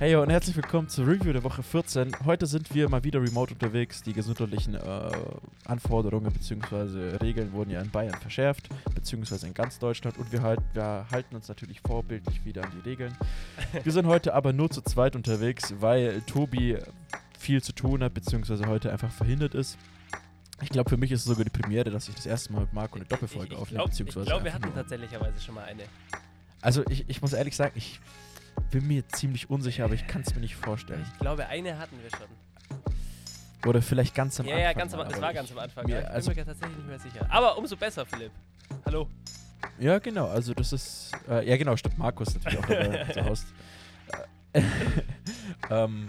Hey und herzlich willkommen zur Review der Woche 14. Heute sind wir mal wieder remote unterwegs. Die gesundheitlichen äh, Anforderungen bzw. Regeln wurden ja in Bayern verschärft, beziehungsweise in ganz Deutschland. Und wir, halt, wir halten uns natürlich vorbildlich wieder an die Regeln. Wir sind heute aber nur zu zweit unterwegs, weil Tobi viel zu tun hat, beziehungsweise heute einfach verhindert ist. Ich glaube, für mich ist es sogar die Premiere, dass ich das erste Mal mit Marco eine Doppelfolge ich, ich aufnehme. glaub, Ich glaube, wir hatten tatsächlicherweise schon mal eine. Also ich, ich muss ehrlich sagen, ich bin mir ziemlich unsicher, aber ich kann es mir nicht vorstellen. Ich glaube, eine hatten wir schon. Oder vielleicht ganz am ja, Anfang. ja, ganz am, aber war ganz am Anfang. mir- ja. Ich bin also- mir tatsächlich nicht mehr sicher. Aber umso besser, Philipp. Hallo. Ja, genau. Also das ist, äh, ja genau, stimmt. Markus natürlich auch dabei zu Hause. Äh, ähm,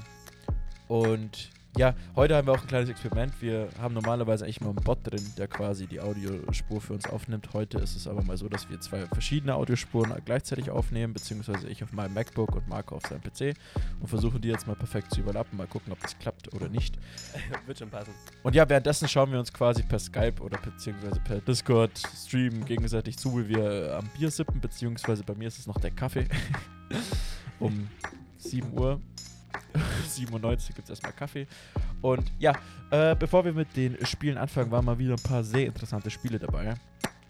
und ja, heute haben wir auch ein kleines Experiment. Wir haben normalerweise eigentlich mal einen Bot drin, der quasi die Audiospur für uns aufnimmt. Heute ist es aber mal so, dass wir zwei verschiedene Audiospuren gleichzeitig aufnehmen, beziehungsweise ich auf meinem MacBook und Marco auf seinem PC und versuchen die jetzt mal perfekt zu überlappen. Mal gucken, ob das klappt oder nicht. Wird schon passen. Und ja, währenddessen schauen wir uns quasi per Skype oder beziehungsweise per Discord streamen gegenseitig zu, wie wir am Bier sippen, beziehungsweise bei mir ist es noch der Kaffee. um 7 Uhr. 7.90 Uhr gibt es erstmal Kaffee. Und ja, äh, bevor wir mit den Spielen anfangen, waren mal wieder ein paar sehr interessante Spiele dabei.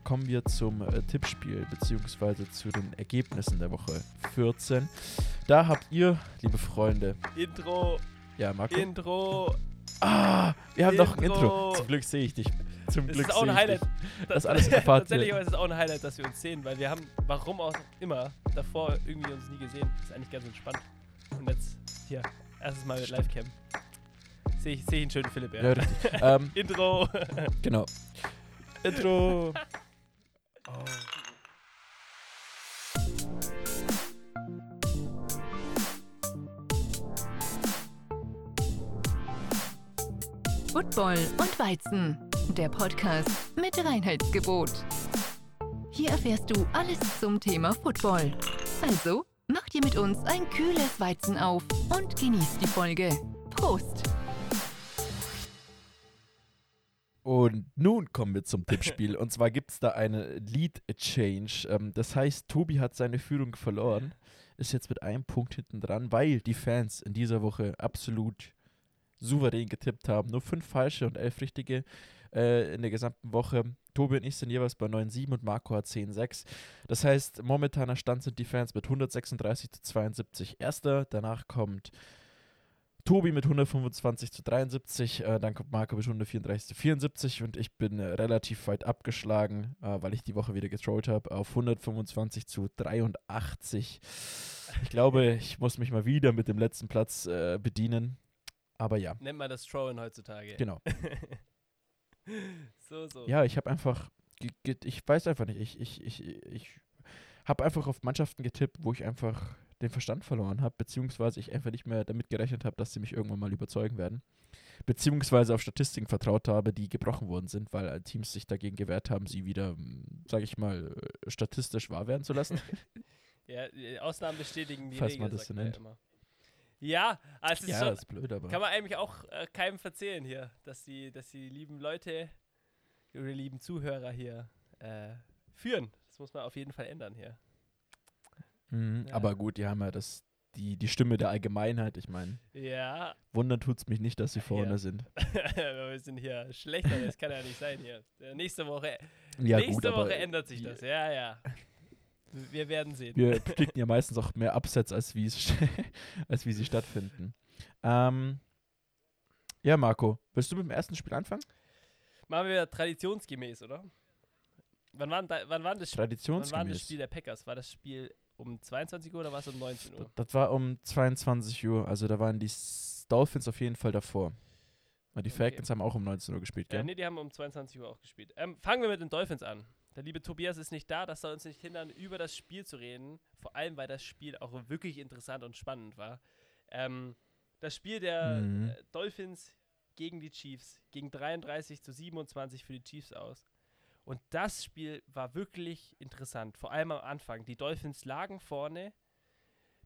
Kommen wir zum äh, Tippspiel, beziehungsweise zu den Ergebnissen der Woche 14. Da habt ihr, liebe Freunde, Intro, ja, Marco. Intro. Ah, wir haben noch ein Intro. Intro. Zum Glück sehe ich dich. Zum Das Glück ist auch ein sehe ich Highlight. dich. Das alles erfahrt Tatsächlich ist es auch ein Highlight, dass wir uns sehen, weil wir haben, warum auch immer, davor irgendwie uns nie gesehen. Das ist eigentlich ganz entspannt. Und jetzt hier, erstes Mal mit Livecam. Sehe ich, seh ich einen schönen Philipp, ja. Ja, ähm, Intro. genau. Intro. Oh. Football und Weizen, der Podcast mit Reinheitsgebot. Hier erfährst du alles zum Thema Football. Also, mach dir mit uns ein kühles Weizen auf und genieß die Folge. Prost! Und nun kommen wir zum Tippspiel. Und zwar gibt es da eine Lead Change. Ähm, das heißt, Tobi hat seine Führung verloren. Ist jetzt mit einem Punkt hinten dran, weil die Fans in dieser Woche absolut souverän getippt haben. Nur fünf falsche und elf richtige äh, in der gesamten Woche. Tobi und ich sind jeweils bei 9,7 und Marco hat 10,6. Das heißt, momentaner Stand sind die Fans mit 136 zu 72 Erster. Danach kommt Tobi mit 125 zu 73, äh, dann kommt Marco mit 134 zu 74 und ich bin äh, relativ weit abgeschlagen, äh, weil ich die Woche wieder getrollt habe, auf 125 zu 83. Ich glaube, ich muss mich mal wieder mit dem letzten Platz äh, bedienen. Aber ja, Nennt man das Trollen heutzutage. genau. so, so. Ja, ich habe einfach, ich weiß einfach nicht, ich, ich, ich, ich habe einfach auf Mannschaften getippt, wo ich einfach den Verstand verloren habe, beziehungsweise ich einfach nicht mehr damit gerechnet habe, dass sie mich irgendwann mal überzeugen werden. Beziehungsweise auf Statistiken vertraut habe, die gebrochen worden sind, weil Teams sich dagegen gewehrt haben, sie wieder, sage ich mal, statistisch wahr werden zu lassen. Ja, Ausnahmen bestätigen die Falls Regel, man das so nennt. immer. Ja, ist ja, schon, ist blöd, aber. kann man eigentlich auch äh, keinem verzählen hier, dass die, dass die lieben Leute oder lieben Zuhörer hier äh, führen. Das muss man auf jeden Fall ändern hier. Mhm, Ja. Aber gut, die haben ja das, die, die Stimme der Allgemeinheit. Ich meine, Ja, wundern tut es mich nicht, dass sie vorne Ja. sind. wir sind hier schlechter, das kann ja nicht sein hier. Nächste Woche, Ja, nächste gut, Woche ändert sich das. Ja, ja. Wir werden sehen. Wir predikten ja meistens auch mehr Upsets, als wie, es als wie sie stattfinden. Ähm, ja, Marco, willst du mit dem ersten Spiel anfangen? Machen wir traditionsgemäß, oder? Wann war, wann war das, Spiel- wann war das Traditionsgemäß. Spiel der Packers? War das Spiel um 22 Uhr oder war es um 19 Uhr? Das war um 22 Uhr, also da waren die Dolphins auf jeden Fall davor. Die Okay. Falcons haben auch um 19 Uhr gespielt, Ja, gell? nee, die haben um 22 Uhr auch gespielt. Ähm, fangen wir mit den Dolphins an. Der liebe Tobias ist nicht da, das soll uns nicht hindern, über das Spiel zu reden. Vor allem, weil das Spiel auch wirklich interessant und spannend war. Ähm, das Spiel der Mhm. Dolphins gegen die Chiefs ging 33 zu 27 für die Chiefs aus. Und das Spiel war wirklich interessant, vor allem am Anfang. Die Dolphins lagen vorne.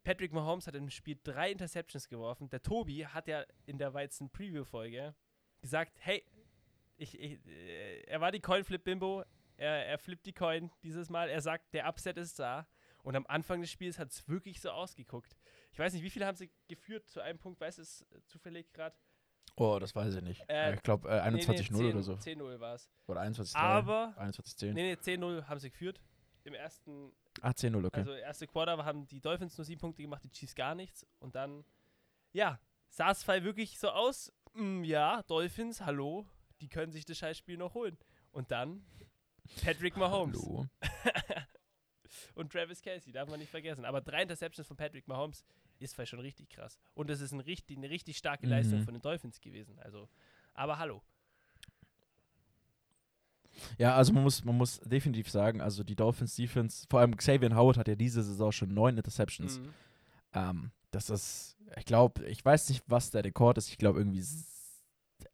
Patrick Mahomes hat im Spiel drei Interceptions geworfen. Der Tobi hat ja in der Weizen Preview-Folge gesagt, hey, ich, ich, äh, er war die Coin-Flip-Bimbo, er, er flippt die Coin dieses Mal, er sagt, der Upset ist da. Und am Anfang des Spiels hat es wirklich so ausgeguckt. Ich weiß nicht, wie viele haben sie geführt zu einem Punkt, weiß es äh, zufällig gerade? Oh, das weiß ich nicht. Äh, ich glaube äh, 21-0 nee, oder so. 10-0 war es. Oder 21-3. Aber, 21-10. nee, nee, 10-0 haben sie geführt. Im ersten, Ah, 10-0, okay. also erste Quarter haben die Dolphins nur sieben Punkte gemacht, die Chiefs gar nichts. Und dann, ja, sah es wirklich so aus, mm, ja, Dolphins, hallo, die können sich das Scheißspiel noch holen. Und dann Patrick Mahomes. Hallo. und Travis Kelsey, darf man nicht vergessen. Aber drei Interceptions von Patrick Mahomes ist vielleicht schon richtig krass. Und das ist ein richtig, eine richtig starke Leistung Mhm. von den Dolphins gewesen. Also, aber hallo. Ja, also man muss, man muss definitiv sagen, also die Dolphins Defense, vor allem Xavier Howard hat ja diese Saison schon neun Interceptions. Mhm. Ähm, das ist, ich glaube, ich weiß nicht, was der Rekord ist. Ich glaube irgendwie,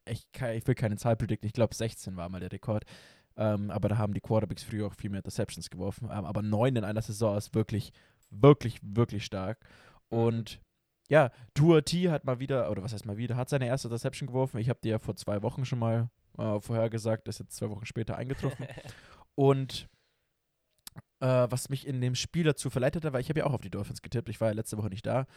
ich, kann, ich will keine Zahl predikten. Ich glaube 16 war mal der Rekord. Ähm, aber da haben die Quarterbacks früher auch viel mehr Interceptions geworfen. Ähm, aber neun in einer Saison ist wirklich, wirklich, wirklich stark. Und ja, Tua T hat mal wieder, oder was heißt mal wieder, hat seine erste Interception geworfen. Ich habe dir ja vor zwei Wochen schon mal äh, vorhergesagt, ist jetzt zwei Wochen später eingetroffen. Und äh, was mich in dem Spiel dazu verleitet hat, weil ich habe ja auch auf die Dolphins getippt. Ich war ja letzte Woche nicht da.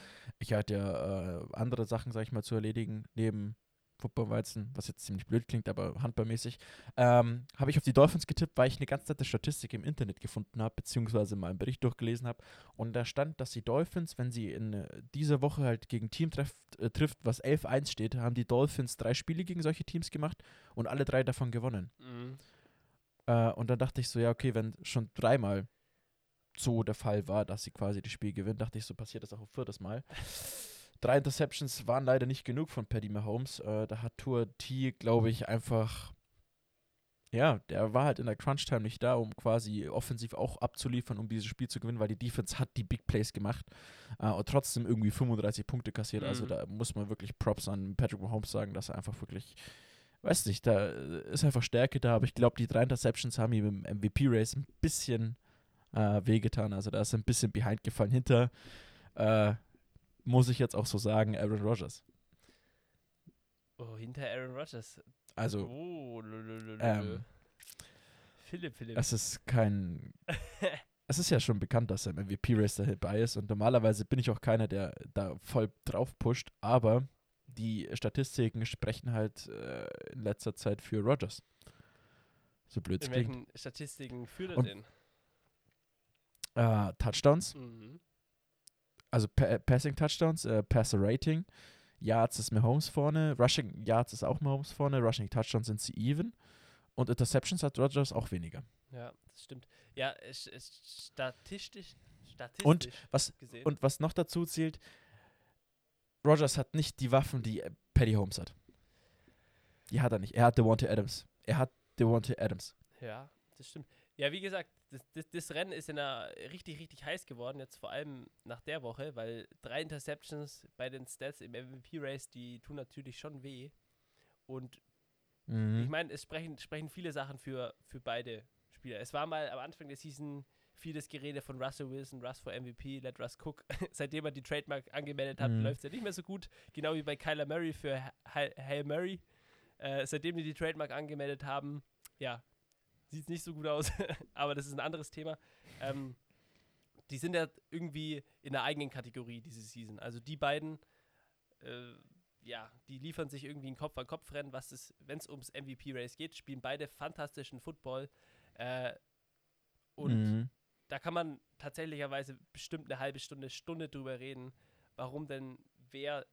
Ich hatte ja äh, andere Sachen, sag ich mal, zu erledigen, neben Footballweizen, was jetzt ziemlich blöd klingt, aber handballmäßig. Ähm, habe ich auf die Dolphins getippt, weil ich eine ganz nette Statistik im Internet gefunden habe, beziehungsweise mal einen Bericht durchgelesen habe. Und da stand, dass die Dolphins, wenn sie in äh, dieser Woche halt gegen Team trefft, äh, trifft, was 11-1 steht, haben die Dolphins drei Spiele gegen solche Teams gemacht und alle drei davon gewonnen. Mhm. Äh, und dann dachte ich so, ja, okay, wenn schon dreimal so der Fall war, dass sie quasi das Spiel gewinnen, dachte ich so, passiert das auch ein viertes Mal. Drei Interceptions waren leider nicht genug von Paddy Mahomes. Äh, da hat Tour T, glaube ich, einfach. Ja, der war halt in der Crunch-Time nicht da, um quasi offensiv auch abzuliefern, um dieses Spiel zu gewinnen, weil die Defense hat die Big Plays gemacht äh, und trotzdem irgendwie 35 Punkte kassiert. Also Mhm. da muss man wirklich Props an Patrick Mahomes sagen, dass er einfach wirklich weiß nicht, da ist einfach Stärke da, aber ich glaube, die drei Interceptions haben ihm im MVP-Race ein bisschen äh, wehgetan. Also da ist er ein bisschen behind gefallen. Hinter, äh, muss ich jetzt auch so sagen, Aaron Rodgers. Oh, hinter Aaron Rodgers. Also, Oh, ähm, Philipp, Philipp. es ist kein. es ist ja schon bekannt, dass er im MVP-Race dabei ist und normalerweise bin ich auch keiner, der da voll drauf pusht, aber die Statistiken sprechen halt äh, in letzter Zeit für Rodgers. So blöd es In klingt. welchen Statistiken führt er denn? Äh, Touchdowns, Mhm. Also pa Passing Touchdowns, äh, Passer Rating, Yards ist Mahomes vorne, Rushing Yards ist auch Mahomes vorne, Rushing Touchdowns sind sie even und Interceptions hat Rodgers auch weniger. Ja, das stimmt. Ja, statistisch, statistisch Und was- gesehen. Und was noch dazu zählt, Rodgers hat nicht die Waffen, die äh, Patty Holmes hat. Die hat er nicht. Er hat Devontae Adams. Er hat Devontae Adams. Ja, das stimmt. Ja, wie gesagt, das, das, das Rennen ist in der richtig, richtig heiß geworden, jetzt vor allem nach der Woche, weil drei Interceptions bei den Stats im MVP-Race, die tun natürlich schon weh. Und ich Mhm. meine, es sprechen, sprechen viele Sachen für, für beide Spieler. Es war mal am Anfang der Season vieles Gerede von Russell Wilson, Russ for MVP, let Russ cook. Seitdem er die Trademark angemeldet hat, Mhm. läuft es ja nicht mehr so gut. Genau wie bei Kyler Murray für Ha- Hail Murray. Äh, seitdem die die Trademark angemeldet haben, ja, sieht es nicht so gut aus. Aber das ist ein anderes Thema. Ähm, die sind ja irgendwie in der eigenen Kategorie diese Season. Also die beiden, äh, ja, die liefern sich irgendwie ein Kopf-an-Kopf-Rennen, was es, wenn es ums MVP-Race geht, spielen beide fantastischen Football. Äh, und Mhm. da kann man tatsächlicherweise bestimmt eine halbe Stunde, Stunde drüber reden, warum denn wer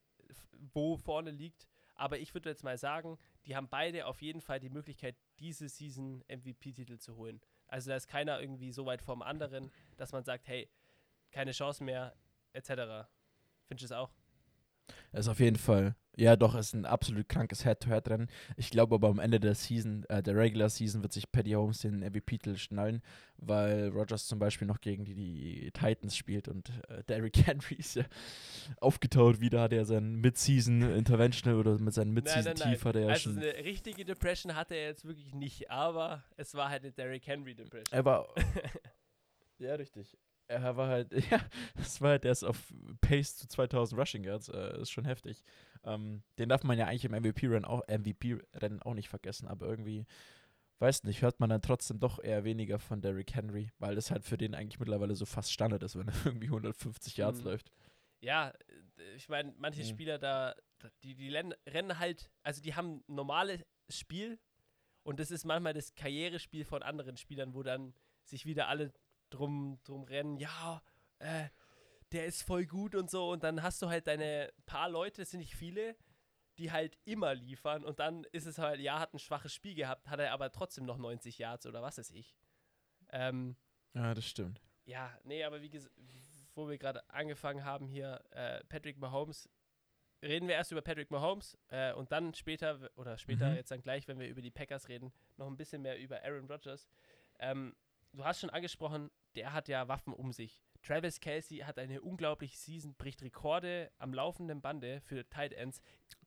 wo vorne liegt. Aber ich würde jetzt mal sagen, die haben beide auf jeden Fall die Möglichkeit, diese Season MVP-Titel zu holen. Also da ist keiner irgendwie so weit vom anderen, dass man sagt, hey, keine Chance mehr, etc. Findest du es auch? Ist auf jeden Fall. Ja, doch, es ist ein absolut krankes Head-to-Head-Rennen. Ich glaube aber am Ende der Season, äh, der Regular Season, wird sich Paddy Holmes den MVP-Titel schnallen, weil Rogers zum Beispiel noch gegen die, die Titans spielt und äh, Derrick Henry ist ja aufgetaut wieder, hat er seinen Mid-Season-Interventional oder mit seinem Mid-Season-Tief hat er ja Also schon. eine richtige Depression hatte er jetzt wirklich nicht, aber es war halt eine Derrick Henry Depression. Er war. ja, richtig. Er war halt, ja, das war halt, der ist auf Pace zu 2000 Rushing Yards, äh, ist schon heftig. Ähm, den darf man ja eigentlich im MVP-Rennen auch, MVP -Rennen auch nicht vergessen, aber irgendwie weiß nicht, hört man dann trotzdem doch eher weniger von Derrick Henry, weil das halt für den eigentlich mittlerweile so fast Standard ist, wenn er irgendwie 150 Yards Mhm. läuft. Ja, ich meine, manche Mhm. Spieler da, die, die rennen halt, also die haben ein normales Spiel und das ist manchmal das Karrierespiel von anderen Spielern, wo dann sich wieder alle drum, drum rennen, ja, äh, der ist voll gut und so und dann hast du halt deine paar Leute, es sind nicht viele, die halt immer liefern und dann ist es halt, ja, hat ein schwaches Spiel gehabt, hat er aber trotzdem noch 90 Yards oder was weiß ich. Ähm, Ja, das stimmt. ja, nee, aber wie gesagt, wo wir gerade angefangen haben hier, äh, Patrick Mahomes, reden wir erst über Patrick Mahomes äh, und dann später, oder später Mhm. jetzt dann gleich, wenn wir über die Packers reden, noch ein bisschen mehr über Aaron Rodgers. Ähm, du hast schon angesprochen, der hat ja Waffen um sich. Travis Kelsey hat eine unglaubliche Season, bricht Rekorde am laufenden Bande für Tight Ends,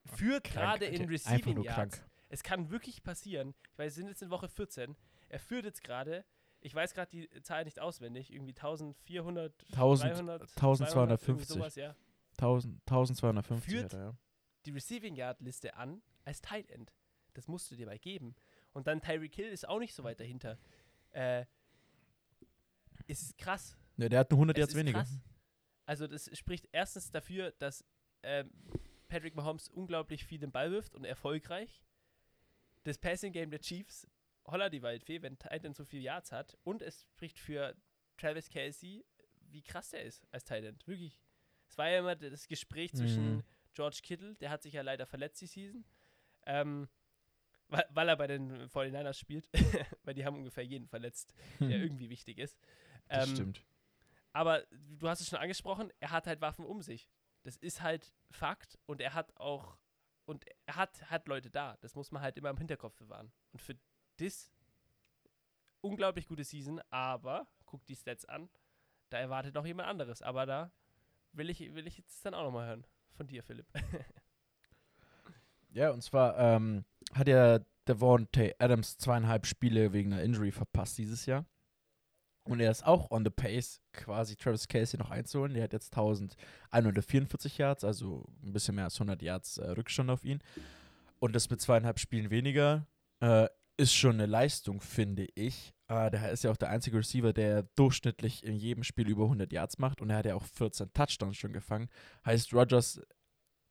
führt Krank, gerade in Receiving Yards. krank. Es kann wirklich passieren. Ich weiß, wir sind jetzt in Woche 14. Er führt jetzt gerade, ich weiß gerade die Zahl nicht auswendig, irgendwie 1400, 1000 300, 1250. irgendwie sowas, ja. 1000, 1250 Führt- er, ja. Die Receiving Yard Liste an als Tight End. Das musst du dir mal geben. Und dann Tyreek Hill ist auch nicht so weit dahinter. Äh, ist krass. Ne, der hat nur 100 Es Yards weniger. krass. Also das spricht erstens dafür, dass ähm, Patrick Mahomes unglaublich viel den Ball wirft und erfolgreich. Das Passing Game der Chiefs, holla die Waldfee, wenn Titan so viel Yards hat. Und es spricht für Travis Kelsey, wie krass der ist als Titan. Wirklich. Es war ja immer das Gespräch zwischen Mhm. George Kittle, der hat sich ja leider verletzt die Season, ähm, weil, weil er bei den 49ers spielt, weil die haben ungefähr jeden verletzt, der irgendwie wichtig ist. Das Ähm, stimmt. aber du hast es schon angesprochen, er hat halt Waffen um sich. Das ist halt Fakt und er hat auch und er hat, hat Leute da. Das muss man halt immer im Hinterkopf bewahren. Und für das unglaublich gute Season, aber guck die Stats an, da erwartet noch jemand anderes. Aber da will ich, will ich jetzt dann auch nochmal hören. Von dir, Philipp. Ja, und zwar ähm, hat ja Devontae Adams zweieinhalb Spiele wegen einer Injury verpasst dieses Jahr. Und er ist auch on the pace, quasi Travis Casey noch einzuholen. Der hat jetzt 1144 Yards, also ein bisschen mehr als 100 Yards äh, Rückstand auf ihn. Und das mit zweieinhalb Spielen weniger äh, ist schon eine Leistung, finde ich. Äh, der ist ja auch der einzige Receiver, der durchschnittlich in jedem Spiel über 100 Yards macht. Und er hat ja auch 14 Touchdowns schon gefangen. Heißt, Rogers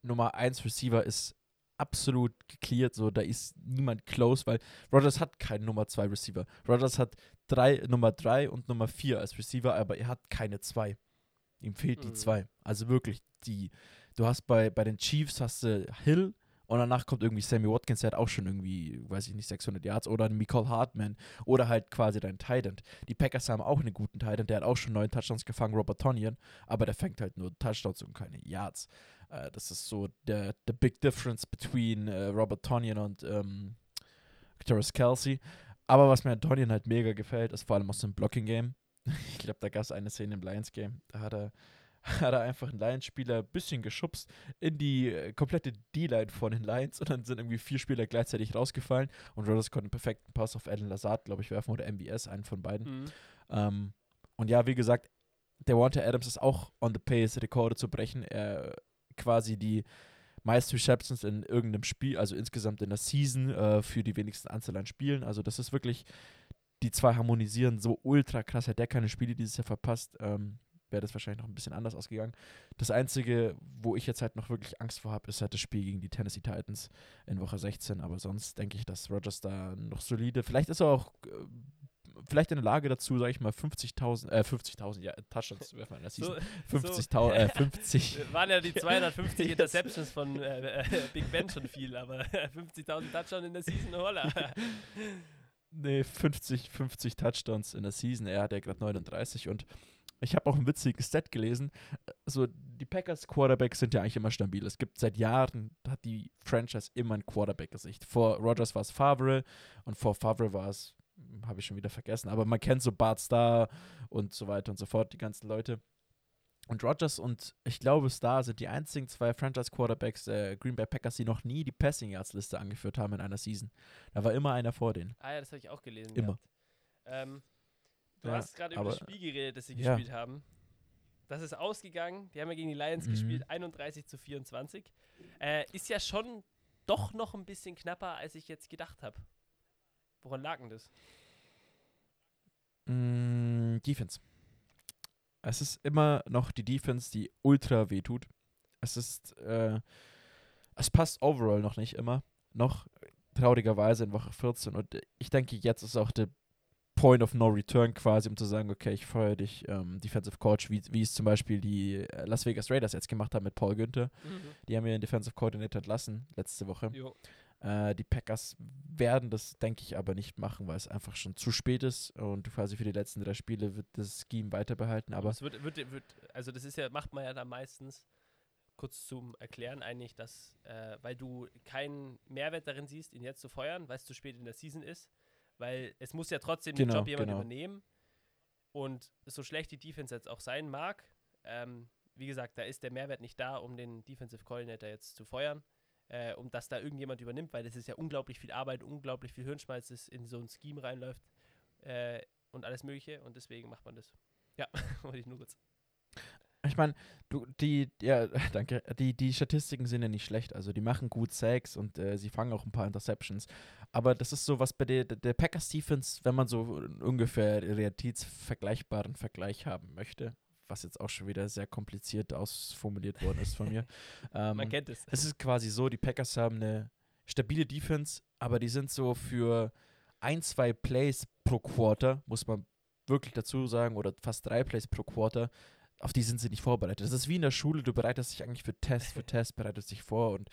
Nummer 1 Receiver ist absolut gecleared, so da ist niemand close, weil Rogers hat keinen Nummer 2 Receiver. Rogers hat drei, Nummer 3 und Nummer 4 als Receiver, aber er hat keine 2. Ihm fehlt die Mhm. 2. Also wirklich die. Du hast bei, bei den Chiefs hast du Hill und danach kommt irgendwie Sammy Watkins, der hat auch schon irgendwie, weiß ich nicht, 600 Yards oder ein Michael Hartman oder halt quasi dein Tight End. Die Packers haben auch einen guten Tight End, der hat auch schon neun Touchdowns gefangen, Robert Tonyan, aber der fängt halt nur Touchdowns und keine Yards. Äh, das ist so der the big difference between äh, Robert Tonyan und ähm, Travis Kelsey. Aber was mir an Tonyan halt mega gefällt, ist vor allem aus dem Blocking-Game. Ich glaube, da gab es eine Szene im Lions-Game. Da hat er, hat er einfach einen Lions-Spieler ein bisschen geschubst in die äh, komplette D-Line von den Lions und dann sind irgendwie vier Spieler gleichzeitig rausgefallen und Rodgers konnte einen perfekten Pass auf Alan Lazard, glaube ich, werfen oder MBS, einen von beiden. Mhm. Ähm, und ja, wie gesagt, der Wante Adams ist auch on the pace, Rekorde zu brechen. Er quasi die meisten Receptions in irgendeinem Spiel, also insgesamt in der Season äh, für die wenigsten Anzahl an Spielen. Also das ist wirklich, die zwei harmonisieren so ultra krass. Hätte der keine Spiele dieses Jahr verpasst, ähm, wäre das wahrscheinlich noch ein bisschen anders ausgegangen. Das Einzige, wo ich jetzt halt noch wirklich Angst vor habe, ist halt das Spiel gegen die Tennessee Titans in Woche 16. Aber sonst denke ich, dass Rogers da noch solide, vielleicht ist er auch äh, vielleicht in der Lage dazu, sage ich mal, 50.000, äh, 50.000, ja, Touchdowns zu werfen in der Season. So, 50.000, äh, 50. waren ja die 250 Interceptions von äh, äh, Big Ben schon viel, aber 50.000 Touchdowns in der Season, holla. Nee, 50, 50 Touchdowns in der Season. Er hat ja gerade 39 und ich habe auch ein witziges Stat gelesen. So, die Packers Quarterbacks sind ja eigentlich immer stabil. Es gibt seit Jahren, hat die Franchise immer ein Quarterback-Gesicht. Vor Rogers war es Favre und vor Favre war es, habe ich schon wieder vergessen, aber man kennt so Bart Starr und so weiter und so fort, die ganzen Leute. Und Rogers und ich glaube Starr sind die einzigen zwei Franchise-Quarterbacks der Green Bay Packers, die noch nie die Passing-Yards-Liste angeführt haben in einer Season. Da war immer einer vor denen. Ah ja, das habe ich auch gelesen. Immer. Ähm, du Ja, hast gerade über das Spiel geredet, das sie ja. gespielt haben. Das ist ausgegangen. Die haben ja gegen die Lions Mhm. gespielt, 31 zu 24. Äh, ist ja schon doch noch ein bisschen knapper, als ich jetzt gedacht habe. Woran lag denn das? Mm, Defense. Es ist immer noch die Defense, die ultra wehtut. Es ist, äh, es passt overall noch nicht immer. Noch traurigerweise in Woche 14. Und ich denke, jetzt ist auch der Point of No Return quasi, um zu sagen, okay, ich feuere dich ähm, Defensive Coach, wie, wie es zum Beispiel die äh, Las Vegas Raiders jetzt gemacht haben mit Paul Günther. Die haben ihren Defensive Coordinator entlassen letzte Woche. Jo. Äh, die Packers werden das, denke ich, aber nicht machen, weil es einfach schon zu spät ist und quasi für die letzten drei Spiele wird das Scheme weiter behalten. Aber es wird, wird, wird, also das ist ja, macht man ja da meistens, kurz zum Erklären eigentlich, dass, äh, weil du keinen Mehrwert darin siehst, ihn jetzt zu feuern, weil es zu spät in der Season ist, weil es muss ja trotzdem den Genau, Job jemand genau. übernehmen und so schlecht die Defense jetzt auch sein mag, ähm, wie gesagt, da ist der Mehrwert nicht da, um den Defensive Coordinator jetzt zu feuern, äh, um dass da irgendjemand übernimmt, weil das ist ja unglaublich viel Arbeit, unglaublich viel Hirnschmalz, das in so ein Scheme reinläuft äh, und alles mögliche und deswegen macht man das. Ja, wollte ich nur kurz. Ich meine, du, die, ja, danke, die, die Statistiken sind ja nicht schlecht. Also die machen gut Sacks und äh, sie fangen auch ein paar Interceptions. Aber das ist so was bei der, der Packers Defense, wenn man so ungefähr realitätsvergleichbaren Vergleich haben möchte, was jetzt auch schon wieder sehr kompliziert ausformuliert worden ist von mir. ähm, Man kennt es. es ist quasi so, die Packers haben eine stabile Defense, aber die sind so für ein, zwei Plays pro Quarter, muss man wirklich dazu sagen, oder fast drei Plays pro Quarter, auf die sind sie nicht vorbereitet. Das ist wie in der Schule, du bereitest dich eigentlich für Test für Test, bereitest dich vor und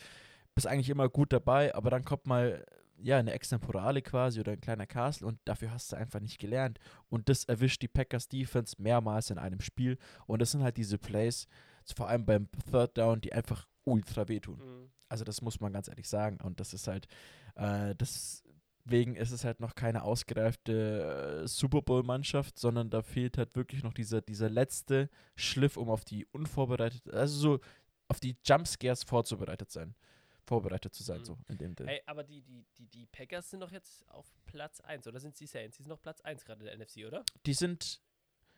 bist eigentlich immer gut dabei, aber dann kommt mal ja eine Extemporale quasi oder ein kleiner Castle und dafür hast du einfach nicht gelernt. Und das erwischt die Packers Defense mehrmals in einem Spiel und das sind halt diese Plays, vor allem beim Third Down, die einfach ultra wehtun. Mhm. Also das muss man ganz ehrlich sagen. Und das ist halt, äh, deswegen ist es halt noch keine ausgereifte äh, Super Bowl-Mannschaft, sondern da fehlt halt wirklich noch dieser, dieser letzte Schliff, um auf die unvorbereitet, also so auf die Jumpscares vorzubereitet sein. Vorbereitet zu sein, Mhm. so in dem Sinne. Hey, aber die, die, die, die Packers sind doch jetzt auf Platz 1, oder sind sie Saints? Die sind doch Platz 1 gerade in der NFC, oder? Die sind,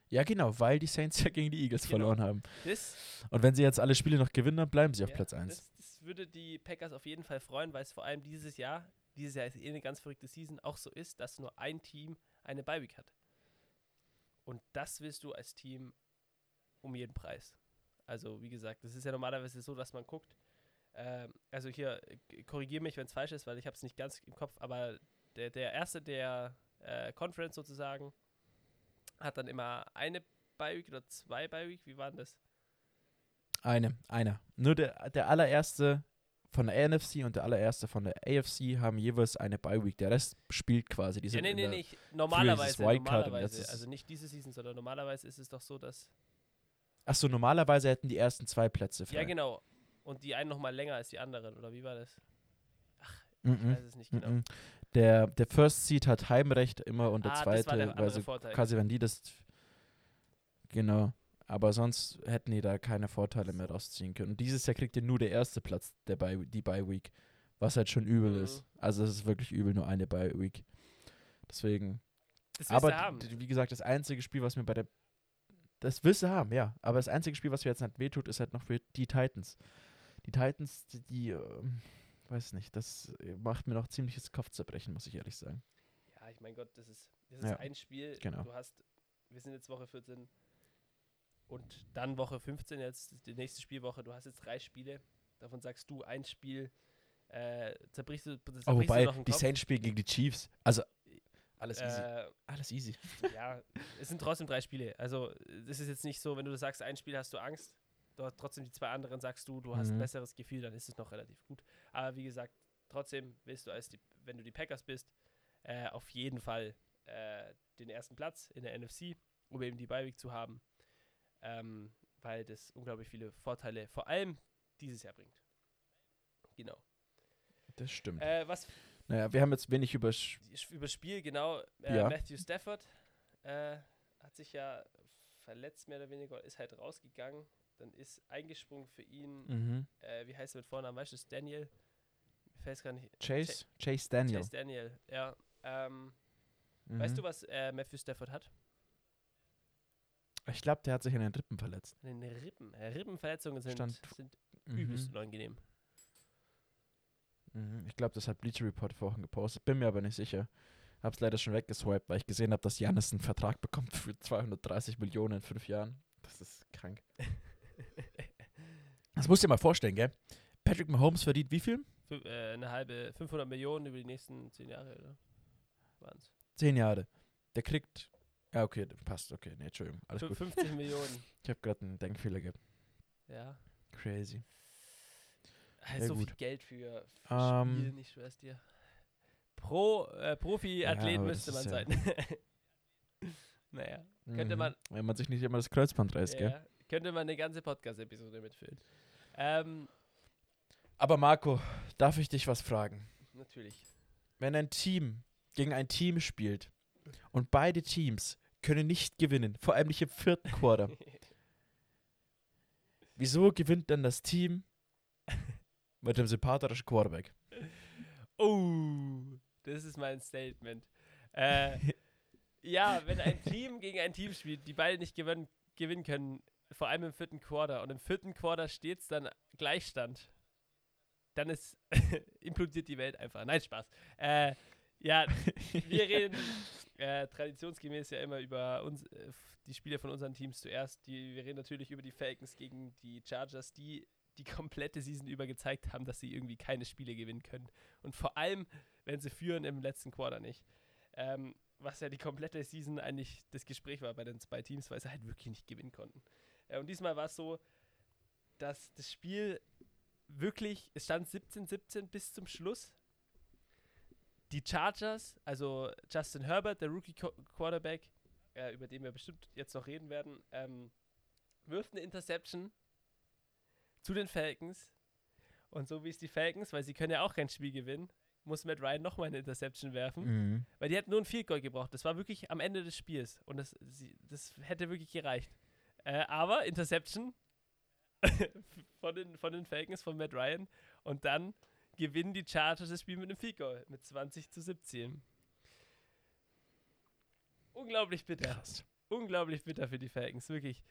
ja genau, weil die Saints ja gegen die Eagles Genau. verloren haben. Das, Und wenn sie jetzt alle Spiele noch gewinnen, dann bleiben sie auf ja, Platz 1. Das, das würde die Packers auf jeden Fall freuen, weil es vor allem dieses Jahr, dieses Jahr ist eh eine ganz verrückte Season, auch so ist, dass nur ein Team eine Bye-Week hat. Und das willst du als Team um jeden Preis. Also, wie gesagt, das ist ja normalerweise so, dass man guckt. Ähm, also hier, korrigiere mich, wenn es falsch ist, weil ich habe es nicht ganz im Kopf, aber der, der erste der äh, Conference sozusagen hat dann immer eine Bye-Week oder zwei Bye-Week. Wie war denn das? Eine, einer. Nur der, der allererste von der NFC und der allererste von der AFC haben jeweils eine Bye-Week. Der Rest spielt quasi. Die Ja, nee, nee, nicht. Normalerweise, normalerweise. ist- Also nicht diese Season, sondern normalerweise ist es doch so, dass. Achso, normalerweise hätten die ersten zwei Plätze frei. Ja, genau. Und die einen noch mal länger als die anderen, oder wie war das? Ich Mhm. weiß es nicht genau. Mhm. Der, der First Seed hat Heimrecht immer und der Ah, zweite, der Vorteil. quasi wenn die das genau, aber sonst hätten die da keine Vorteile mehr rausziehen können. Und dieses Jahr kriegt ihr nur der erste Platz der Bye, die Bye Week, was halt schon übel Mhm. ist. Also es ist wirklich übel nur eine Bye Week. Deswegen Das aber haben. wie gesagt, das einzige Spiel, was mir bei der das willst du haben, ja. Aber das einzige Spiel, was mir jetzt nicht wehtut, ist halt noch für die Titans. Die Titans, die, die ähm, weiß nicht, das macht mir noch ziemliches Kopfzerbrechen, muss ich ehrlich sagen. Ja, ich mein Gott, das ist, das ist Ja, ein Spiel. genau. Du hast, wir sind jetzt Woche 14 und dann Woche 15, jetzt die nächste Spielwoche. Du hast jetzt drei Spiele. Davon sagst du, ein Spiel äh, zerbrichst du, zerbrichst Oh, du wobei, den die. Saints spielen gegen die Chiefs. Also, alles easy. Äh, Alles easy. ja, es sind trotzdem drei Spiele. Also, es ist jetzt nicht so, wenn du sagst, ein Spiel hast du Angst, du hast trotzdem die zwei anderen sagst du, du hast ein Mhm. besseres Gefühl, dann ist es noch relativ gut. Aber wie gesagt, trotzdem willst du als die, wenn du die Packers bist, äh, auf jeden Fall äh, den ersten Platz in der NFC, um eben die Beiweg zu haben, ähm, weil das unglaublich viele Vorteile vor allem dieses Jahr bringt. Genau. Das stimmt. Äh, was naja, wir haben jetzt wenig über. Sch über Spiel, genau. Äh, Ja. Matthew Stafford äh, hat sich ja verletzt, mehr oder weniger, ist halt rausgegangen. Dann ist eingesprungen für ihn, mhm. äh, wie heißt er mit Vornamen, weißt du, das Daniel? Mir fällt gar nicht. Chase? Chase Daniel. Chase Daniel, ja. Ähm, Mhm. Weißt du, was äh, Matthew Stafford hat? Ich glaube, der hat sich an den Rippen verletzt. Eine Rippen. Äh, Rippenverletzungen sind, Stand- sind Mhm. übelst unangenehm. Mhm. Ich glaube, das hat Bleacher Report vorhin gepostet. Bin mir aber nicht sicher. Hab's leider schon weggeswiped, weil ich gesehen habe, dass Janis einen Vertrag bekommt für 230 Millionen in fünf Jahren. Das ist krank. Das musst du dir mal vorstellen, gell? Patrick Mahomes verdient wie viel? Fü- äh, eine halbe 500 Millionen über die nächsten 10 Jahre, oder? Waren's. Zehn Jahre. Der kriegt. Ja, okay, passt. Okay, nee, Entschuldigung. Alles Fü- gut. 50 Millionen. Ich habe gerade einen Denkfehler gehabt. Ja. Crazy. Ja, so viel gut. Geld für, für Ähm, Spielen, ich schwör's dir. Pro äh, Profi-Athlet aber müsste man ja- sein. naja, Könnte Mhm. man- Wenn man sich nicht immer das Kreuzband reißt, gell? Könnte man eine ganze Podcast-Episode mitfüllen. Ähm, Aber Marco, darf ich dich was fragen? natürlich. Wenn ein Team gegen ein Team spielt und beide Teams können nicht gewinnen, vor allem nicht im vierten Quarter, wieso gewinnt dann das Team mit dem sympathischen Quarterback? Oh, das ist mein Statement. Äh, ja, wenn ein Team gegen ein Team spielt, die beide nicht gewinnen, gewinnen können, vor allem im vierten Quarter, und im vierten Quarter steht es dann Gleichstand, dann ist implodiert die Welt einfach. Nein, Spaß. Äh, ja, wir reden äh, traditionsgemäß ja immer über uns, äh, die Spiele von unseren Teams zuerst. Die, wir reden natürlich über die Falcons gegen die Chargers, die die komplette Season über gezeigt haben, dass sie irgendwie keine Spiele gewinnen können. Und vor allem, wenn sie führen im letzten Quarter nicht. Ähm, was ja die komplette Season eigentlich das Gespräch war bei den zwei Teams, weil sie halt wirklich nicht gewinnen konnten. Äh, und diesmal war es so, dass das Spiel wirklich, es stand 17-17 bis zum Schluss. Die Chargers, also Justin Herbert, der Rookie-Quarterback, äh, über den wir bestimmt jetzt noch reden werden, ähm, wirft eine Interception zu den Falcons. Und so wie es die Falcons, weil sie können ja auch kein Spiel gewinnen, muss Matt Ryan nochmal eine Interception werfen. Mhm. Weil die hätten nur ein Field Goal gebraucht. Das war wirklich am Ende des Spiels. Und das, das hätte wirklich gereicht. Äh, aber Interception von, den, von den Falcons, von Matt Ryan. Und dann gewinnen die Chargers das Spiel mit einem Field Goal. Mit 20 zu 17. Unglaublich bitter. Krass. Unglaublich bitter für die Falcons. Wirklich.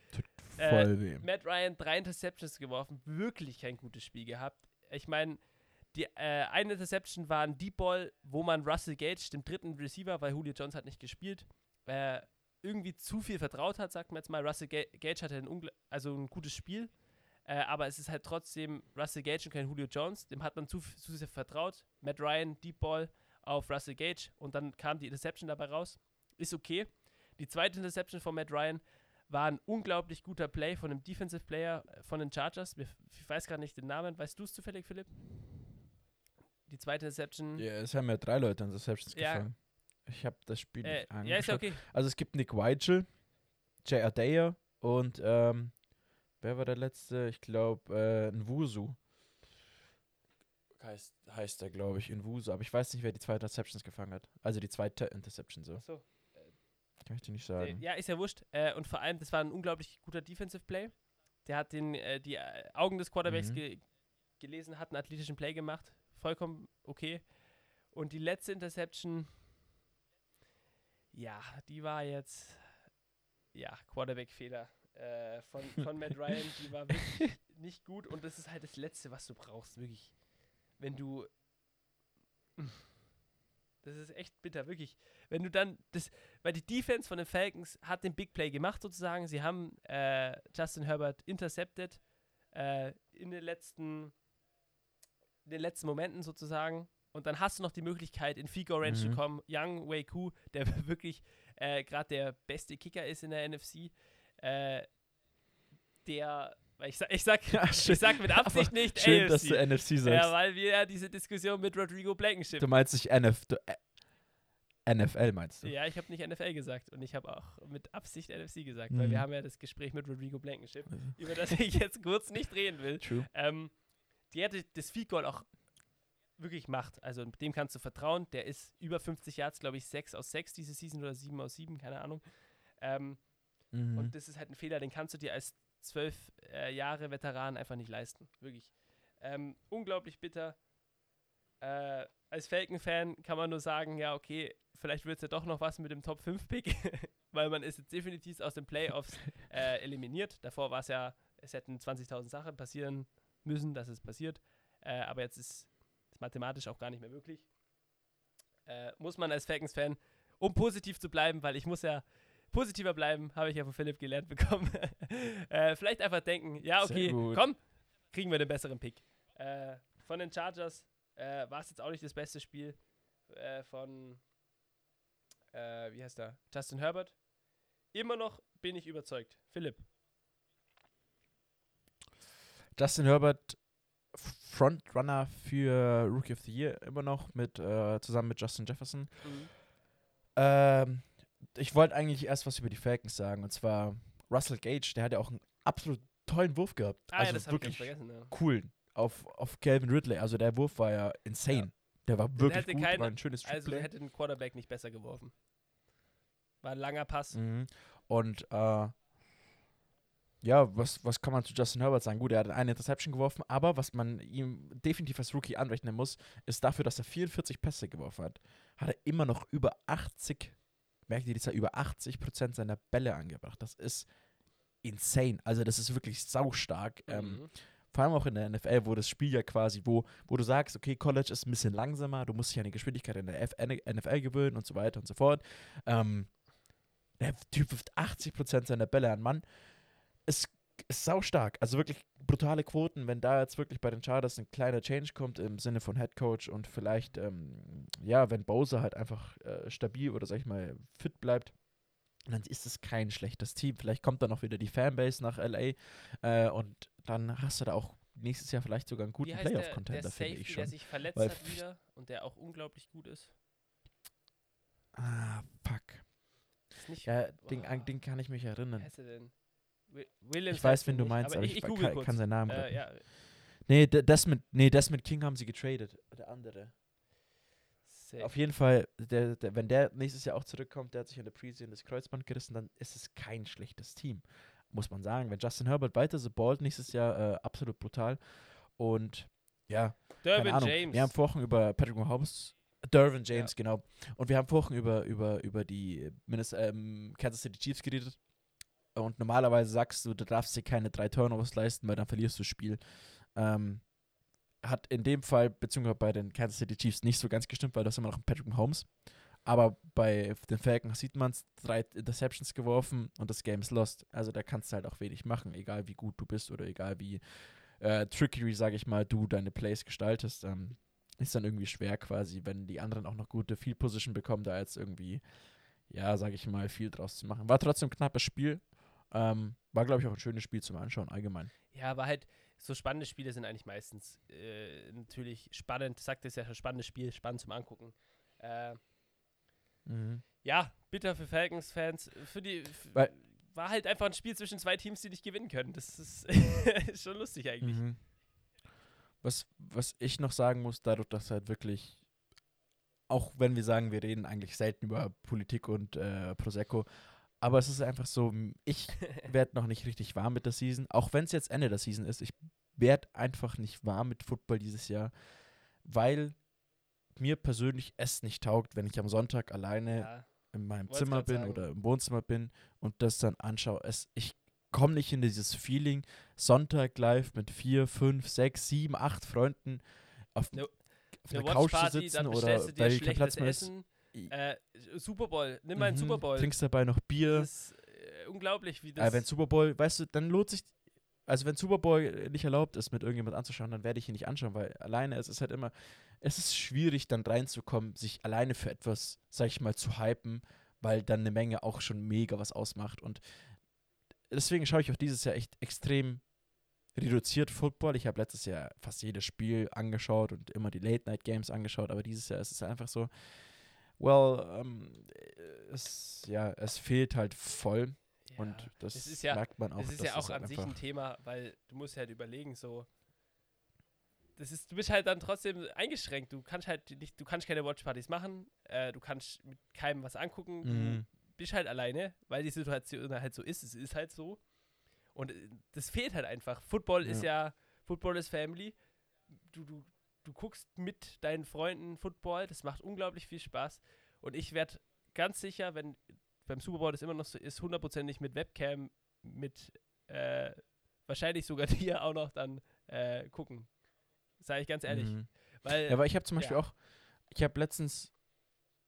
Äh, voll weh. Matt Ryan drei Interceptions geworfen, wirklich kein gutes Spiel gehabt. Ich meine, die äh, eine Interception war ein Deep Ball, wo man Russell Gage, dem dritten Receiver, weil Julio Jones hat nicht gespielt, äh, irgendwie zu viel vertraut hat, sagt man jetzt mal. Russell Ga Gage hatte ein, also ein gutes Spiel, äh, aber es ist halt trotzdem Russell Gage und kein Julio Jones. Dem hat man zu, zu sehr vertraut. Matt Ryan, Deep Ball auf Russell Gage und dann kam die Interception dabei raus. Ist okay. Die zweite Interception von Matt Ryan war ein unglaublich guter Play von einem Defensive Player äh, von den Chargers. Ich weiß gerade nicht den Namen. Weißt du es zufällig, Philipp? Die zweite Interception. Ja, es haben ja drei Leute Interceptions Ja. gefangen. Ich habe das Spiel Äh, nicht ja, ist ja angeschaut. okay. Also es gibt Nick Weigel, Jay Adair und ähm, wer war der letzte? Ich glaube äh, Nwusu. Heißt, heißt er, glaube ich, Nwusu. Aber ich weiß nicht, wer die zwei Interceptions gefangen hat. Also die zweite Interception so. Achso. Kann ich dir nicht Äh, sagen. Ja, ist ja wurscht. Äh, und vor allem, das war ein unglaublich guter Defensive Play. Der hat den, äh, die äh, Augen des Quarterbacks Mhm. ge gelesen, hat einen athletischen Play gemacht. Vollkommen okay. Und die letzte Interception, ja, die war jetzt, ja, Quarterback-Fehler äh, von, von Matt Ryan. Die war wirklich nicht gut. Und das ist halt das Letzte, was du brauchst, wirklich. Wenn du. Das ist echt bitter, wirklich. Wenn du dann das, weil die Defense von den Falcons hat den Big Play gemacht sozusagen. Sie haben äh, Justin Herbert intercepted äh, in den letzten in den letzten Momenten sozusagen. Und dann hast du noch die Möglichkeit, in Figo Range zu Mhm. kommen. Young Wei Ku, der wirklich äh, gerade der beste Kicker ist in der NFC. Äh, der, weil ich sag, ich sag, Ja, ich sag mit Absicht nicht Schön, AFC. dass du NFC sagst. ja, weil wir ja diese Diskussion mit Rodrigo Blankenship du meinst nicht NF, du, äh, NFL meinst du? Ja, ich habe nicht NFL gesagt und ich habe auch mit Absicht NFC gesagt, weil Mhm. wir haben ja das Gespräch mit Rodrigo Blankenship, Also, über das ich jetzt kurz nicht reden will. True. Ähm, die hätte das Field Goal auch wirklich macht. Also dem kannst du vertrauen. Der ist über 50 Yards, glaube ich, 6 aus 6 diese Season oder 7 aus 7, keine Ahnung. Ähm, Mhm. Und das ist halt ein Fehler, den kannst du dir als 12 äh, Jahre Veteran einfach nicht leisten. Wirklich. Ähm, unglaublich bitter. Äh, als Falcon-Fan kann man nur sagen, ja, okay, vielleicht wird es ja doch noch was mit dem Top-5-Pick, weil man ist jetzt definitiv aus den Playoffs äh, eliminiert. Davor war es ja, es hätten 20.000 Sachen passieren müssen, dass es passiert. Äh, aber jetzt ist mathematisch auch gar nicht mehr möglich. Äh, muss man als Falcons-Fan, um positiv zu bleiben, weil ich muss ja positiver bleiben, habe ich ja von Philipp gelernt bekommen. äh, vielleicht einfach denken, ja, okay, komm, kriegen wir den besseren Pick. Äh, von den Chargers äh, war es jetzt auch nicht das beste Spiel äh, von, äh, wie heißt der, Justin Herbert. Immer noch bin ich überzeugt. Philipp. Justin Herbert, Frontrunner für Rookie of the Year, immer noch mit, äh, zusammen mit Justin Jefferson. Ähm, ich wollte eigentlich erst was über die Falcons sagen, und zwar Russell Gage, der hat ja auch einen absolut tollen Wurf gehabt. Ah, also ja, wirklich vergessen. Ja. coolen auf, auf Calvin Ridley. Also der Wurf war ja insane. Der war wirklich hätte gut, keine- war ein schönes Also Trickplay. hätte ein Quarterback nicht besser geworfen. War ein langer Pass. Mhm. Und äh, ja, was, was kann man zu Justin Herbert sagen? Gut, er hat eine Interception geworfen, aber was man ihm definitiv als Rookie anrechnen muss, ist dafür, dass er 44 Pässe geworfen hat, hat er immer noch über 80, merkt ihr die Zahl, über 80 Prozent seiner Bälle angebracht. Das ist insane. Also das ist wirklich saustark. Ähm, Mhm. vor allem auch in der NFL, wo das Spiel ja quasi, wo, wo du sagst, okay, College ist ein bisschen langsamer, du musst dich an die Geschwindigkeit in der F NFL gewöhnen und so weiter und so fort. Ähm, der Typ wirft 80% seiner Bälle an Mann. Ist, ist saustark. Also wirklich brutale Quoten, wenn da jetzt wirklich bei den Chargers ein kleiner Change kommt im Sinne von Head Coach und vielleicht, ähm, ja, wenn Bowser halt einfach äh, stabil oder sag ich mal fit bleibt, dann ist es kein schlechtes Team. Vielleicht kommt dann auch wieder die Fanbase nach LA äh, und dann hast du da auch nächstes Jahr vielleicht sogar einen guten Wie der, der Playoff-Contender, finde ich der schon. sich verletzt Weil hat wieder und der auch unglaublich gut ist? Ah, fuck. Ist nicht, Ja, den, an den kann ich mich Wie erinnern. heißt er denn? Wi- Williams Ich weiß, wen du meinst, aber ich, ich, kann, google kurz. kann seinen Namen äh, ja, Nee, D- Desmond, nee, Desmond King haben sie getradet. Der andere. safe. Auf jeden Fall, der, der, wenn der nächstes Jahr auch zurückkommt, der hat sich in der Preseason das Kreuzband gerissen, dann ist es kein schlechtes Team. Muss man sagen. Wenn Justin Herbert weiter so ballt nächstes Jahr, äh, absolut brutal. Und ja, Derwin. James. Wir haben vorhin über Patrick Mahomes, Dervin James, genau. Und wir haben vorhin über, über, über die Minnes ähm, Kansas City Chiefs geredet. Und normalerweise sagst du, du darfst dir keine drei Turnovers leisten, weil dann verlierst du das Spiel. Ähm, hat in dem Fall, beziehungsweise bei den Kansas City Chiefs, nicht so ganz gestimmt, weil das immer noch ein Patrick Mahomes. Aber bei den Falcons sieht man es, drei Interceptions geworfen und das Game ist lost. Also da kannst du halt auch wenig machen, egal wie gut du bist oder egal wie äh, trickery, sage ich mal, du deine Plays gestaltest. Ähm, ist dann irgendwie schwer quasi, wenn die anderen auch noch gute Field Position bekommen, da jetzt irgendwie, ja, sage ich mal, viel draus zu machen. War trotzdem ein knappes Spiel. Ähm, war, glaube ich, auch ein schönes Spiel zum Anschauen, allgemein. Ja, aber halt, so spannende Spiele sind eigentlich meistens äh, natürlich spannend. Sagt es ja schon, spannendes Spiel, spannend zum Angucken. Äh, ja, bitter für Falcons-Fans. Für die Weil- war halt einfach ein Spiel zwischen zwei Teams, die nicht gewinnen können. Das ist, ist schon lustig eigentlich. Mhm. Was, was ich noch sagen muss, dadurch, dass halt wirklich, auch wenn wir sagen, wir reden eigentlich selten über Politik und äh, Prosecco, aber es ist einfach so, ich werde noch nicht richtig warm mit der Season, auch wenn es jetzt Ende der Season ist, ich werde einfach nicht warm mit Football dieses Jahr, weil mir persönlich es nicht taugt, wenn ich am Sonntag alleine Ja, in meinem Wollt's Zimmer bin sagen. oder im Wohnzimmer bin und das dann anschaue. Es, ich komme nicht in dieses Feeling, Sonntag live mit vier, fünf, sechs, sieben, acht Freunden auf, Ne- auf eine einer Couch zu sitzen oder weil kein Platz mehr ist. Äh, Super Bowl, nimm mal einen Mhm, Super Bowl. Trinkst dabei noch Bier. Das ist äh, unglaublich, wie das. Äh, wenn Super Bowl, weißt du, dann lohnt sich, also wenn Super Bowl nicht erlaubt ist, mit irgendjemand anzuschauen, dann werde ich ihn nicht anschauen, weil alleine es ist halt immer, es ist schwierig dann reinzukommen, sich alleine für etwas, sag ich mal, zu hypen, weil dann eine Menge auch schon mega was ausmacht und deswegen schaue ich auch dieses Jahr echt extrem reduziert Football. Ich habe letztes Jahr fast jedes Spiel angeschaut und immer die Late-Night-Games angeschaut, aber dieses Jahr ist es einfach so, well, ähm, es, ja, es fehlt halt voll ja. und das ja- merkt man auch. Das ist ja auch halt an sich ein Thema, weil du musst halt überlegen, so. Das ist, du bist halt dann trotzdem eingeschränkt. Du kannst halt nicht, du kannst keine Watchpartys machen, äh, du kannst mit keinem was angucken, Mhm. du bist halt alleine, weil die Situation halt so ist. Es ist halt so. Und äh, das fehlt halt einfach. Football ist ja, Football ist Family. Du, du, du guckst mit deinen Freunden Football, das macht unglaublich viel Spaß. Und ich werde ganz sicher, wenn beim Super Bowl das immer noch so ist, hundertprozentig mit Webcam, mit äh, wahrscheinlich sogar dir auch noch dann äh, gucken. Sage ich ganz ehrlich. Mhm. Weil, Ja, aber ich habe zum Beispiel ja. auch, ich habe letztens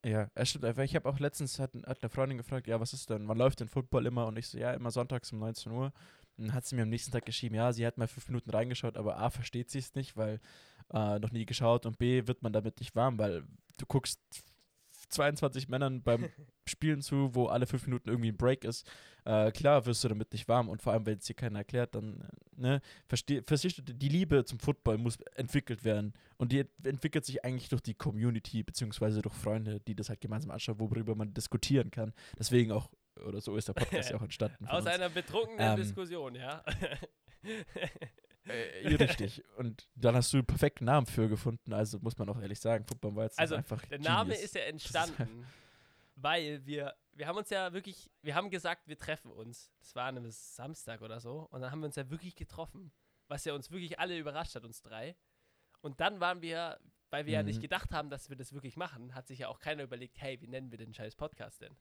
Ja, es stimmt einfach. Ich habe auch letztens, hat, hat eine Freundin gefragt, ja, was ist denn, wann läuft denn Football immer? Und ich so, ja, immer sonntags um 19 Uhr. Und dann hat sie mir am nächsten Tag geschrieben, ja, sie hat mal fünf Minuten reingeschaut, aber A, versteht sie es nicht, weil äh, noch nie geschaut und B, wird man damit nicht warm, weil du guckst 22 Männern beim Spielen zu, wo alle fünf Minuten irgendwie ein Break ist. Äh, klar wirst du damit nicht warm und vor allem, wenn es dir keiner erklärt, dann, ne, versteh, verstehst du, die Liebe zum Football muss entwickelt werden und die entwickelt sich eigentlich durch die Community, beziehungsweise durch Freunde, die das halt gemeinsam anschauen, worüber man diskutieren kann. Deswegen auch, oder so ist der Podcast ja auch entstanden. Aus uns. einer betrunkenen Ähm, Diskussion, ja. Äh, ja, richtig. Und dann hast du einen perfekten Namen für gefunden. Also muss man auch ehrlich sagen, Football war jetzt Also, einfach. Der Name genius. ist ja entstanden, weil wir, wir haben uns ja wirklich, wir haben gesagt, wir treffen uns. Das war an einem Samstag oder so. Und dann haben wir uns ja wirklich getroffen. Was ja uns wirklich alle überrascht hat, uns drei. Und dann waren wir, weil wir ja nicht Mhm. gedacht haben, dass wir das wirklich machen, hat sich ja auch keiner überlegt, hey, wie nennen wir den scheiß Podcast denn?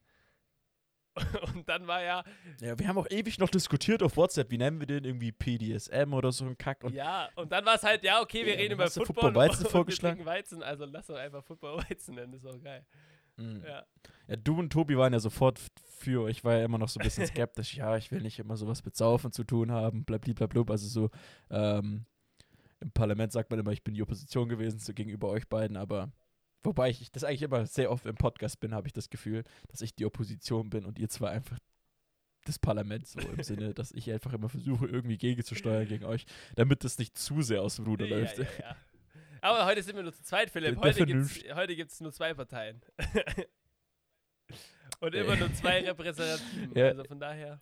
Und dann war ja, Ja, wir haben auch ewig noch diskutiert auf WhatsApp. Wie nennen wir den? Irgendwie PDSM oder so ein Kack. Und ja, und dann war es halt, ja, okay, wir Ja, reden über Football, Football Weizen vorgeschlagen. Weizen, also lass doch einfach Football Weizen nennen, ist auch geil. Mhm. Ja. Ja, du und Tobi waren ja sofort für. Ich war ja immer noch so ein bisschen skeptisch. ja, ich will nicht immer sowas mit Saufen zu tun haben. Blablabla. Also so, ähm, im Parlament sagt man immer, ich bin die Opposition gewesen so gegenüber euch beiden, aber wobei ich das eigentlich immer sehr oft im Podcast bin, habe ich das Gefühl, dass ich die Opposition bin und ihr zwar einfach das Parlament so im Sinne, dass ich einfach immer versuche, irgendwie gegenzusteuern gegen euch, damit das nicht zu sehr aus dem Ruder Ja, läuft. ja, ja. Aber heute sind wir nur zu zweit, Philipp. Heute gibt es nur zwei Parteien. Und immer nur zwei Repräsentativen. Also von daher.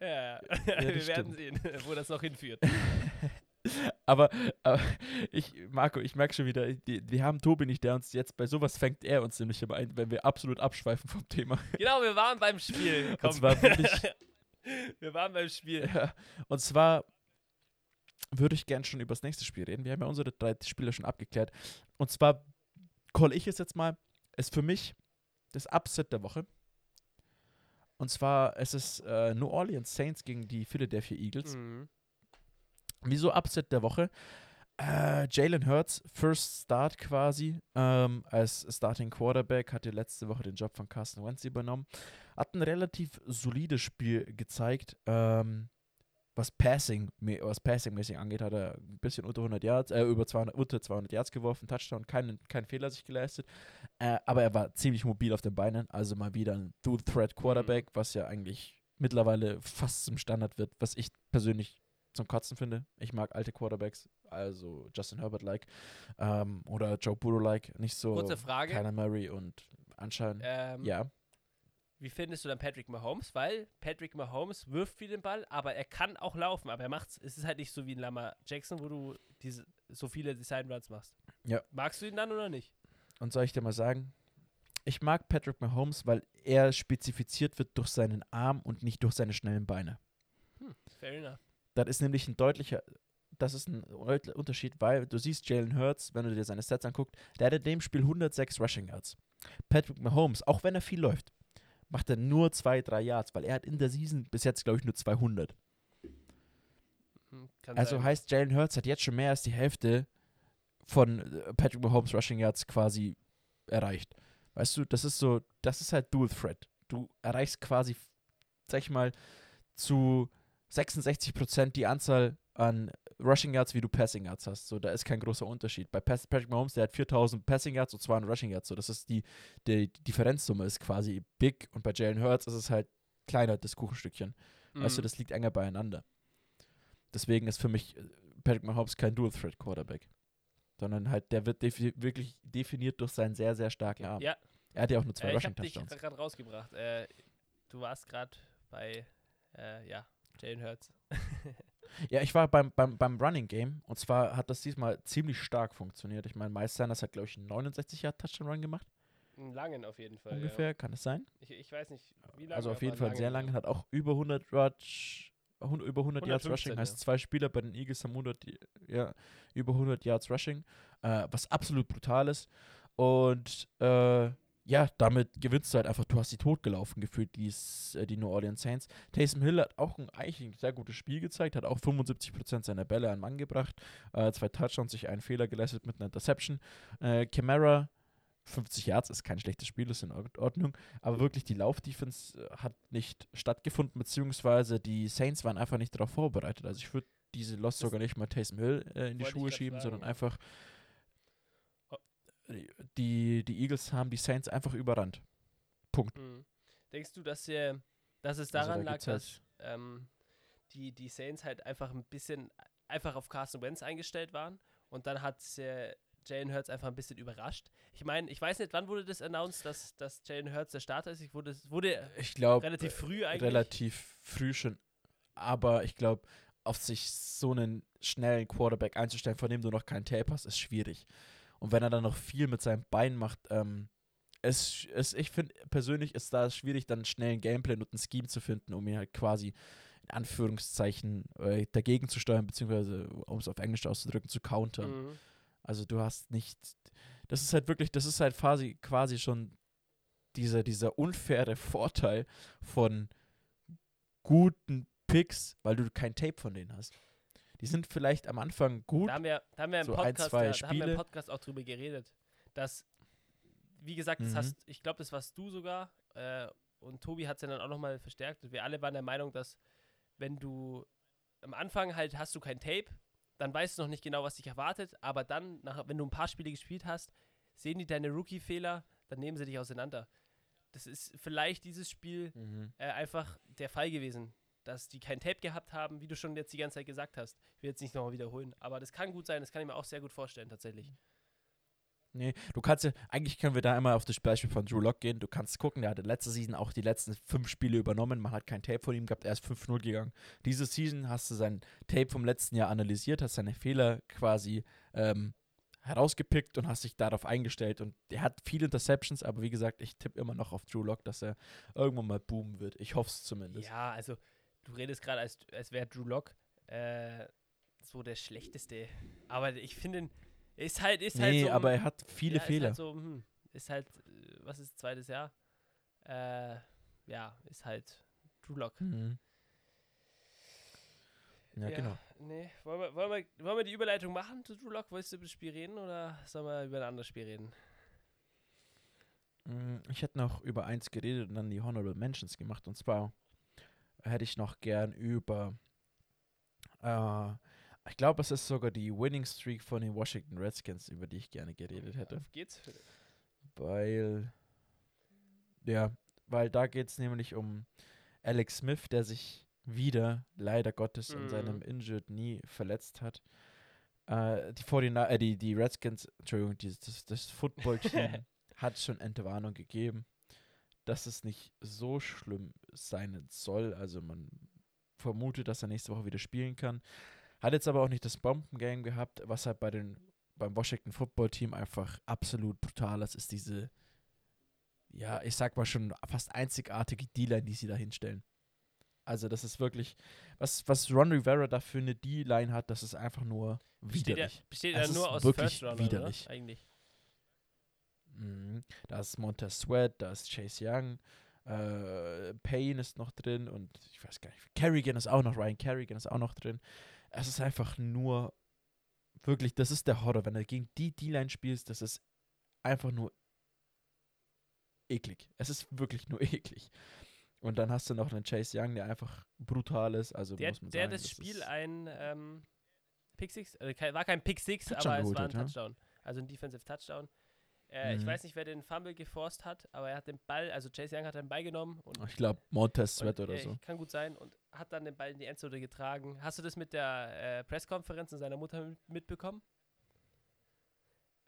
Ja, wir das werden sehen, wo das noch hinführt. Aber, aber ich, Marco, ich merke schon wieder, wir haben Tobi nicht, der uns jetzt bei sowas fängt er uns nämlich immer ein, wenn wir absolut abschweifen vom Thema. Genau, wir waren beim Spiel. Komm. Und zwar wirklich, wir waren beim Spiel. ja, und zwar würde ich gern schon über das nächste Spiel reden. Wir haben ja unsere drei Spiele schon abgeklärt. Und zwar call ich es jetzt mal, ist für mich das Upset der Woche. Und zwar es ist äh, New Orleans Saints gegen die Philadelphia Eagles. Mhm. Wieso Upset der Woche? Äh, Jalen Hurts, First Start quasi, ähm, als Starting Quarterback, hatte letzte Woche den Job von Carson Wentz übernommen. Hat ein relativ solides Spiel gezeigt. Ähm, was Passing, was Passing-mäßig angeht, hat er ein bisschen unter 100 Yards, äh, über 200, unter 200 Yards geworfen, Touchdown, keinen, keinen Fehler sich geleistet. Äh, aber er war ziemlich mobil auf den Beinen, also mal wieder ein Dual-Threat-Quarterback, was ja eigentlich mittlerweile fast zum Standard wird, was ich persönlich zum Kotzen finde. Ich mag alte Quarterbacks, also Justin Herbert-like ähm, oder Joe Burrow-like, nicht so Kurze Frage. Kyler Murray und anscheinend. Ähm, ja, Wie findest du dann Patrick Mahomes? Weil Patrick Mahomes wirft viel den Ball, aber er kann auch laufen, aber er macht's. Es ist halt nicht so wie ein Lamar Jackson, wo du diese, so viele Design Runs machst. Ja. Magst du ihn dann oder nicht? und soll ich dir mal sagen, ich mag Patrick Mahomes, weil er spezifiziert wird durch seinen Arm und nicht durch seine schnellen Beine. Hm, fair enough. Das ist nämlich ein deutlicher, das ist ein Unterschied, weil du siehst Jalen Hurts, wenn du dir seine Stats anguckst, der hat in dem Spiel 106 Rushing Yards. Patrick Mahomes, auch wenn er viel läuft, macht er nur 2, 3 Yards, weil er hat in der Season bis jetzt, glaube ich, nur 200. Hm, kann Also sein. heißt, Jalen Hurts hat jetzt schon mehr als die Hälfte von äh, Patrick Mahomes Rushing Yards quasi erreicht. Weißt du, das ist so, das ist halt Dual Threat. Du erreichst quasi, sag ich mal, zu 66% die Anzahl an Rushing Yards, wie du Passing Yards hast. So, da ist kein großer Unterschied. Bei Patrick Mahomes, der hat 4000 Passing Yards und 200 Rushing Yards. So, das ist die, die, die Differenzsumme ist quasi big und bei Jalen Hurts ist es halt kleiner, das Kuchenstückchen. Weißt du, Mhm. das liegt enger beieinander. Deswegen ist für mich äh, Patrick Mahomes kein Dual-Threat-Quarterback. Sondern halt, der wird defi wirklich definiert durch seinen sehr, sehr starken Arm. Ja, Er hat ja auch nur zwei äh, ich habe dich gerade rausgebracht. Äh, du warst gerade bei, äh, ja, Jalen Hurts. Ja, ich war beim, beim, beim Running Game und zwar hat das diesmal ziemlich stark funktioniert. Ich meine, Miles Sanders hat, glaube ich, einen 69 Yard Touchdown Run gemacht. Einen langen auf jeden Fall. ungefähr, kann es sein? Ja. Ich, ich weiß nicht, wie lange. Also auf jeden Fall sehr langen, lange, hat auch über 100 Rush, über 100 Yards 115, Rushing, heißt ja. zwei Spieler bei den Eagles haben 100, ja, über 100 Yards Rushing, äh, was absolut brutal ist. Und äh, ja, damit gewinnst du halt einfach, du hast die totgelaufen gefühlt, dies, äh, die New Orleans Saints. Taysom Hill hat auch ein, eigentlich ein sehr gutes Spiel gezeigt, hat auch 75% seiner Bälle an Mann gebracht, äh, zwei Touchdowns, sich einen Fehler geleistet mit einer Interception. Äh, Camara 50 Yards ist kein schlechtes Spiel, ist in Ordnung. Aber wirklich die Laufdefense äh, hat nicht stattgefunden, beziehungsweise die Saints waren einfach nicht darauf vorbereitet. Also ich würde diese Das- sogar nicht mal Taysom Hill äh, in die Schuhe schieben, sondern fragen. einfach. Die, die Eagles haben die Saints einfach überrannt. Punkt. Mhm. Denkst du, dass, wir, dass es Also daran da lag, halt- dass ähm, die, die Saints halt einfach ein bisschen einfach auf Carson Wentz eingestellt waren und dann hat äh, Jalen Hurts einfach ein bisschen überrascht? Ich meine, ich weiß nicht, wann wurde das announced, dass, dass Jalen Hurts der Starter ist? Ich wurde, wurde Ich glaube, relativ früh eigentlich. relativ früh schon. Aber ich glaube, auf sich so einen schnellen Quarterback einzustellen, von dem du noch keinen Tape hast, ist schwierig. Und wenn er dann noch viel mit seinem Bein macht, ähm, es, es, ich finde persönlich ist da schwierig, dann schnell einen Gameplan und ein Scheme zu finden, um ihn halt quasi in Anführungszeichen äh, dagegen zu steuern, beziehungsweise, um es auf Englisch auszudrücken, zu countern. Mhm. Also du hast nicht, das ist halt wirklich, das ist halt quasi, quasi schon dieser, dieser unfaire Vorteil von guten Picks, weil du kein Tape von denen hast. Die sind vielleicht am Anfang gut, Da haben wir, da haben wir im So ein, Podcast, zwei ja, da haben wir im Spiele. Podcast auch drüber geredet, dass, wie gesagt, das Mhm. hast, ich glaube, das warst du sogar äh, und Tobi hat es ja dann auch nochmal verstärkt. Und wir alle waren der Meinung, dass wenn du am Anfang halt hast du kein Tape, dann weißt du noch nicht genau, was dich erwartet, aber dann, nach, wenn du ein paar Spiele gespielt hast, sehen die deine Rookie-Fehler, dann nehmen sie dich auseinander. Das ist vielleicht dieses Spiel äh, einfach der Fall gewesen, dass die kein Tape gehabt haben, wie du schon jetzt die ganze Zeit gesagt hast. Ich will jetzt nicht nochmal wiederholen, aber das kann gut sein, das kann ich mir auch sehr gut vorstellen, tatsächlich. Nee, du kannst ja, eigentlich können wir da immer auf das Beispiel von Drew Lock gehen. Du kannst gucken, der hatte letzte Season auch die letzten fünf Spiele übernommen. Man hat kein Tape von ihm gehabt, er ist 5-0 gegangen. Diese Season hast du sein Tape vom letzten Jahr analysiert, hast seine Fehler quasi ähm, herausgepickt und hast dich darauf eingestellt. Und er hat viele Interceptions, aber wie gesagt, ich tippe immer noch auf Drew Lock, dass er irgendwann mal boomen wird. Ich hoffe es zumindest. Ja, also du redest gerade, als, als wäre Drew Lock äh, so der schlechteste. Aber ich finde, ist halt, ist halt nee, so. aber er hat viele ja, Ist Fehler. halt so, hm, ist halt, äh, was ist zweites Jahr? Äh, ja, ist halt Drew Lock. Mhm. Ja, genau. Nee, wollen wir, wollen, wir, wollen wir die Überleitung machen zu Drew Lock? Wolltest du über das Spiel reden oder sollen wir über ein anderes Spiel reden? Mm, Ich hätte noch über eins geredet und dann die Honorable Mentions gemacht. Und zwar hätte ich noch gern über, äh, ich glaube, es ist sogar die Winning Streak von den Washington Redskins, über die ich gerne geredet hätte. Auf geht's. Weil, ja, weil da geht es nämlich um Alex Smith, der sich wieder, leider Gottes, an Mhm. seinem Injured Knee verletzt hat. Äh, die, 49, äh, die, die Redskins, Entschuldigung, die, das, das Football-Team hat schon Entwarnung gegeben, dass es nicht so schlimm sein soll. Also man vermutet, dass er nächste Woche wieder spielen kann. Hat jetzt aber auch nicht das Bombengame gehabt, was halt bei den beim Washington Football Team einfach absolut brutal ist, ist diese, ja, ich sag mal schon fast einzigartige D-Line, die sie da hinstellen. Also das ist wirklich, was, was Ron Rivera da für eine D-Line hat, das ist einfach nur Besteht widerlich. besteht Es ja nur ist aus wirklich First Runner, widerlich. Oder? Eigentlich. Mhm. Da ist Montez Sweat, da ist Chase Young, äh, Payne ist noch drin und ich weiß gar nicht, Kerrigan ist auch noch, Ryan Kerrigan ist auch noch drin. Es ist einfach nur, wirklich, das ist der Horror. Wenn du gegen die D-Line spielst, das ist einfach nur eklig. Es ist wirklich nur eklig. Und dann hast du noch einen Chase Young, der einfach brutal ist. Also Der, muss man der sagen, das das Spiel ein ähm, Pick Six, kein, war kein Pick Six, Touchdown aber es war ein hat, ja. Touchdown. Also ein Defensive Touchdown. Äh, Ich Mhm. weiß nicht, wer den Fumble geforst hat, aber er hat den Ball, also Chase Young hat den Ball genommen und ich glaube, Montez Sweat oder äh, so. Kann gut sein und hat dann den Ball in die Endzone getragen. Hast du das mit der äh, Pressekonferenz und seiner Mutter mit- mitbekommen?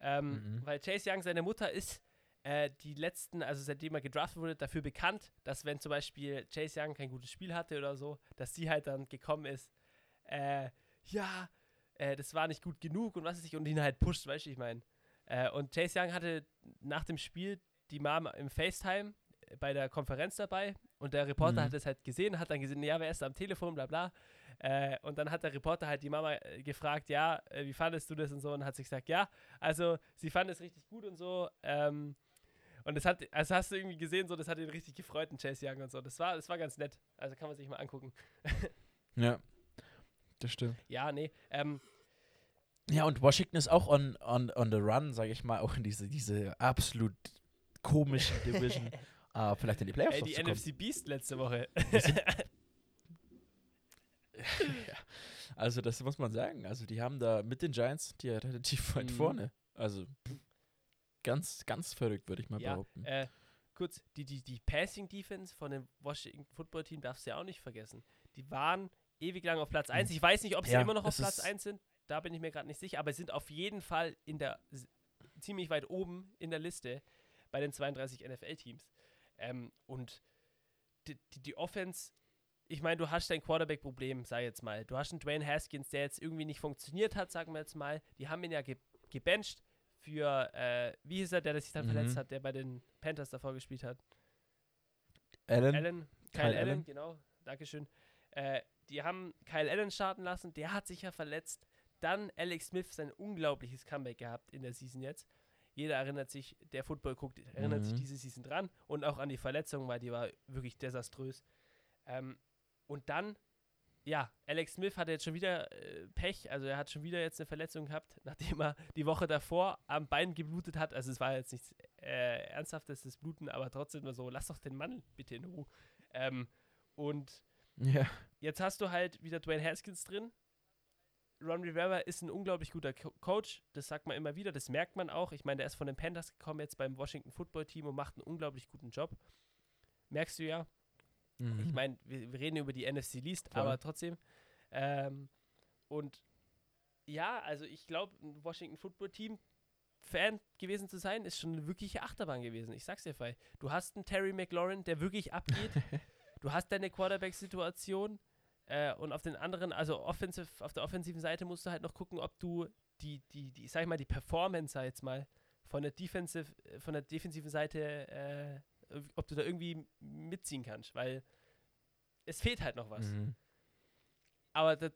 Ähm, Mhm. Weil Chase Young, seine Mutter ist äh, die letzten, also seitdem er gedraftet wurde, dafür bekannt, dass wenn zum Beispiel Chase Young kein gutes Spiel hatte oder so, dass sie halt dann gekommen ist, äh, ja, äh, das war nicht gut genug und was weiß ich, und ihn halt pusht, weißt du, ich meine. Äh, und Chase Young hatte nach dem Spiel die Mom im FaceTime äh, bei der Konferenz dabei und der Reporter Mhm. hat es halt gesehen, hat dann gesehen, ja, wer ist da am Telefon, bla bla. Äh, und dann hat der Reporter halt die Mama äh, gefragt, ja, äh, wie fandest du das und so und hat sich gesagt, ja, also sie fand es richtig gut und so. Ähm, und das hat, also hast du irgendwie gesehen, so, das hat ihn richtig gefreut, den Chase Young und so. Das war, das war ganz nett. Also kann man sich mal angucken. Ja, das stimmt. Ja, nee. Ähm, Ja, und Washington ist auch on, on, on the run, sage ich mal, auch in diese, diese absolut komischen Division. uh, vielleicht in die Playoffs Ey, die zu NFC Beast letzte Woche. ja. Also das muss man sagen. Also die haben da mit den Giants die ja relativ weit Mhm. vorne. Also ganz, ganz verrückt, würde ich mal ja, behaupten. äh, kurz, die, die, die Passing Defense von dem Washington Football Team darfst du ja auch nicht vergessen. Die waren ewig lang auf Platz 1. Ich weiß nicht, ob sie Ja, immer noch auf Platz ist- 1 sind. Da bin ich mir gerade nicht sicher, aber sie sind auf jeden Fall in der ziemlich weit oben in der Liste bei den 32 NFL-Teams. Ähm, und die, die, die Offense, ich meine, du hast dein Quarterback-Problem, sag jetzt mal. Du hast einen Dwayne Haskins, der jetzt irgendwie nicht funktioniert hat, sagen wir jetzt mal. Die haben ihn ja ge gebencht für, äh, wie hieß er, der sich dann Mhm. verletzt hat, der bei den Panthers davor gespielt hat? Allen, Allen, Kyle, Kyle Allen, Allen. genau, Dankeschön. Äh, die haben Kyle Allen starten lassen, der hat sich ja verletzt. Dann Alex Smith sein unglaubliches Comeback gehabt in der Season jetzt. Jeder erinnert sich, der Football guckt, erinnert sich Mhm. diese Season dran und auch an die Verletzung, weil die war wirklich desaströs. Ähm, und dann, ja, Alex Smith hatte jetzt schon wieder äh, Pech, also er hat schon wieder jetzt eine Verletzung gehabt, nachdem er die Woche davor am Bein geblutet hat. Also es war jetzt nichts äh, ernsthaftes, das Bluten, aber trotzdem nur so, lass doch den Mann bitte in Ruhe. Ähm, und Ja. jetzt hast du halt wieder Dwayne Haskins drin. Ron Rivera ist ein unglaublich guter Co Coach, das sagt man immer wieder, das merkt man auch. Ich meine, der ist von den Panthers gekommen jetzt beim Washington Football Team und macht einen unglaublich guten Job. Merkst du ja. Mhm. Ich meine, wir, wir reden über die NFC Least, Voll. aber trotzdem. Ähm, und ja, also ich glaube, ein Washington Football Team Fan gewesen zu sein, ist schon eine wirkliche Achterbahn gewesen. Ich sag's dir, Fei. Du hast einen Terry McLaurin, der wirklich abgeht. du hast deine Quarterback-Situation äh, und auf den anderen, also offensive, auf der offensiven Seite musst du halt noch gucken, ob du die, die, die, sag ich mal, die Performance, sag jetzt mal, von der Defensive, äh, von der defensiven Seite, äh, ob du da irgendwie mitziehen kannst, weil es fehlt halt noch was. Mhm. Aber das,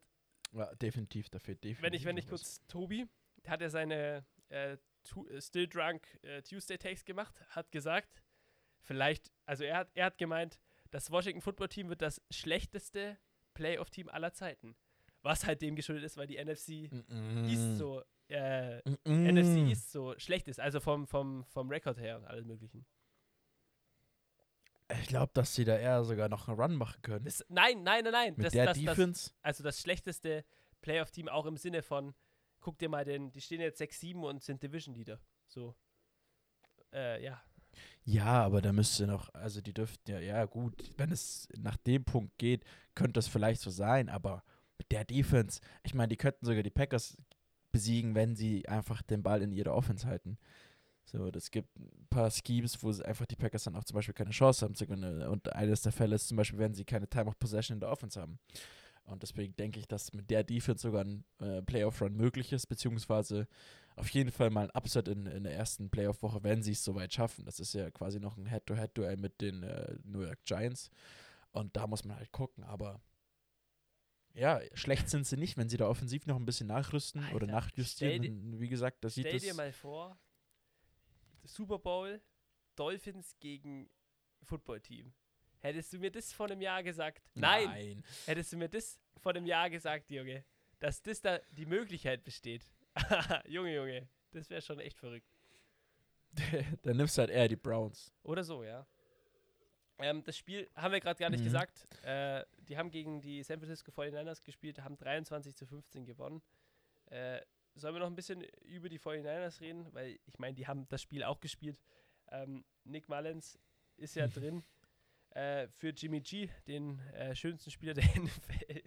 Ja, definitiv, da fehlt definitiv. wenn ich, wenn ich noch was. kurz Tobi, hat ja seine äh, äh, Still Drunk äh, Tuesday Takes gemacht, hat gesagt, vielleicht, also er hat, er hat gemeint, das Washington Football Team wird das schlechteste Playoff-Team aller Zeiten. Was halt dem geschuldet ist, weil die NFC Mhm. East so, äh, Mhm. NFC East so schlecht ist, also vom, vom, vom Rekord her und alles möglichen. Ich glaube, dass sie da eher sogar noch einen Run machen können. Das, nein, nein, nein, nein. Mit das, der das, Defense. also das schlechteste Playoff-Team auch im Sinne von, guck dir mal den, die stehen jetzt 6-7 und sind Division-Leader. So. Äh, ja. Ja, aber da müsste noch, also die dürften ja, ja gut, wenn es nach dem Punkt geht, könnte das vielleicht so sein, aber mit der Defense, ich meine, die könnten sogar die Packers besiegen, wenn sie einfach den Ball in ihrer Offense halten. So, das gibt ein paar Schemes, wo einfach die Packers dann auch zum Beispiel keine Chance haben zu gewinnen. Und eines der Fälle ist zum Beispiel, wenn sie keine Time of Possession in der Offense haben. Und deswegen denke ich, dass mit der Defense sogar ein äh, Playoff-Run möglich ist, beziehungsweise auf jeden Fall mal ein Upset in, in der ersten Playoff-Woche, wenn sie es soweit schaffen. Das ist ja quasi noch ein Head-to-Head-Duell mit den äh, New York Giants. Und da muss man halt gucken, aber ja, schlecht sind sie nicht, wenn sie da offensiv noch ein bisschen nachrüsten oder Alter, nachjustieren. stell dann, Wie gesagt, das sieht Stell dir mal vor, Super Bowl, Dolphins gegen Football-Team. Hättest du mir das vor einem Jahr gesagt? Nein. Nein. Hättest du mir das vor einem Jahr gesagt, Junge, dass das da die Möglichkeit besteht. Junge, Junge, das wäre schon echt verrückt. Dann nimmst du halt eher die Browns. Oder so, ja. Ähm, das Spiel haben wir gerade gar nicht Mhm. gesagt. Äh, die haben gegen die San Francisco 49ers gespielt, haben 23 zu 15 gewonnen. Äh, sollen wir noch ein bisschen über die 49ers reden? Weil ich meine, die haben das Spiel auch gespielt. Ähm, Nick Mullins ist ja drin äh, für Jimmy G, den äh, schönsten Spieler der NFL.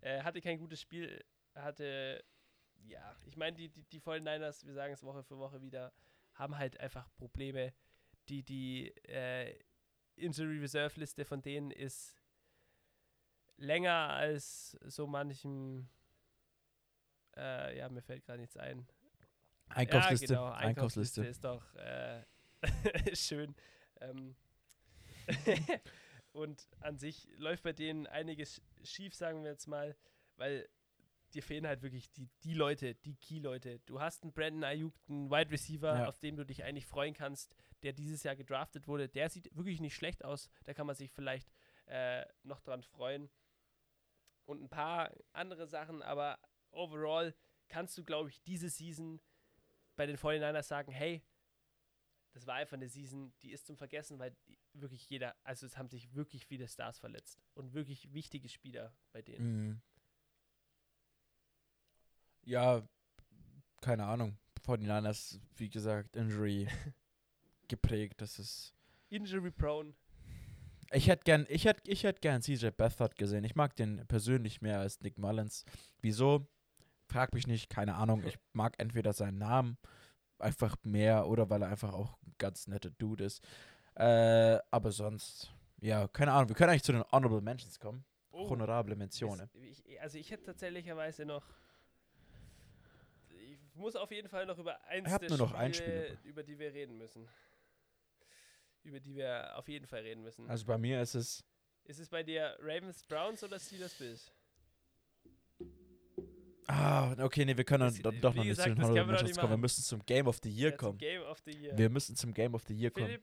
äh, hatte kein gutes Spiel, hatte, ja, ich meine, die, die, die 49ers, wir sagen es Woche für Woche wieder, haben halt einfach Probleme. Die, die äh, Injury Reserve Liste von denen ist länger als so manchem, äh, ja, mir fällt gerade nichts ein. Einkaufsliste. Ja, genau, Einkaufsliste Einkaufsliste. ist doch äh, schön. Ähm und an sich läuft bei denen einiges schief, sagen wir jetzt mal, weil dir fehlen halt wirklich die, die Leute, die Key-Leute. Du hast einen Brandon Ayuk, einen Wide Receiver, Ja. auf den du dich eigentlich freuen kannst, der dieses Jahr gedraftet wurde. Der sieht wirklich nicht schlecht aus. Da kann man sich vielleicht äh, noch dran freuen. Und ein paar andere Sachen, aber overall kannst du, glaube ich, diese Season bei den 49ers sagen, hey, das war einfach eine Season, die ist zum Vergessen, weil wirklich jeder, also es haben sich wirklich viele Stars verletzt und wirklich wichtige Spieler bei denen. Mhm. Ja, keine Ahnung. 49ers, wie gesagt, Injury geprägt. Das ist. Injury prone. Ich hätte gern, ich hätte, ich hätte gern CJ Beathard gesehen. Ich mag den persönlich mehr als Nick Mullins. Wieso? Frag mich nicht, keine Ahnung. Ich mag entweder seinen Namen einfach mehr oder weil er einfach auch ein ganz netter Dude ist. Äh, aber sonst, ja, keine Ahnung. Wir können eigentlich zu den Honorable Mentions kommen. Oh, Honorable Mentionen. also ich hätte tatsächlicherweise noch. Ich muss auf jeden Fall noch über eins der nur noch ein Spiele, Spiel. über die wir reden müssen. Über die wir auf jeden Fall reden müssen. Also bei mir ist es. Ist es bei dir Ravens, Browns oder Steelers, Bills? Ah, okay, nee, wir können Das- doch noch nicht gesagt, zu den Honorable Mentions nicht kommen. Wir müssen zum Game of the Year Ja, kommen. Game of the Year. Wir müssen zum Game of the Year kommen. Philipp,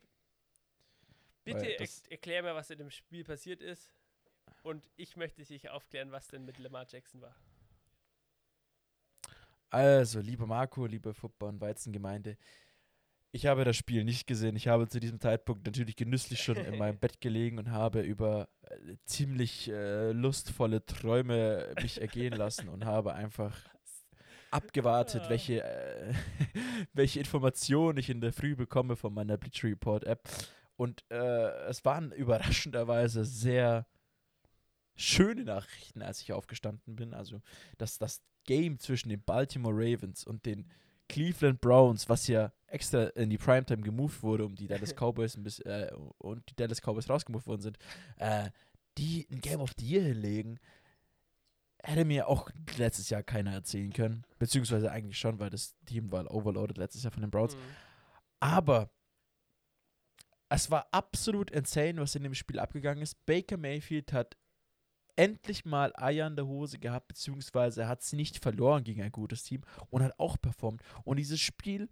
Weil bitte er erklär mir, was in dem Spiel passiert ist. Und ich möchte dich aufklären, was denn mit Lamar Jackson war. Also, lieber Marco, liebe Football- und Weizengemeinde, ich habe das Spiel nicht gesehen. Ich habe zu diesem Zeitpunkt natürlich genüsslich schon in meinem Bett gelegen und habe über äh, ziemlich äh, lustvolle Träume mich ergehen lassen und habe einfach abgewartet, Ah. welche, äh, welche Informationen ich in der Früh bekomme von meiner Bleacher Report App. Und äh, es waren überraschenderweise sehr schöne Nachrichten, als ich aufgestanden bin. Also, dass das Game zwischen den Baltimore Ravens und den Cleveland Browns, was ja extra in die Primetime gemoved wurde, um die Dallas Cowboys bisschen, äh, und die Dallas Cowboys rausgemoved worden sind, äh, die ein Game of the Year hinlegen, hätte mir auch letztes Jahr keiner erzählen können. Beziehungsweise eigentlich schon, weil das Team war overloaded letztes Jahr von den Browns. Mhm. Aber es war absolut insane, was in dem Spiel abgegangen ist. Baker Mayfield hat endlich mal Eier in der Hose gehabt, beziehungsweise hat sie nicht verloren gegen ein gutes Team und hat auch performt. Und dieses Spiel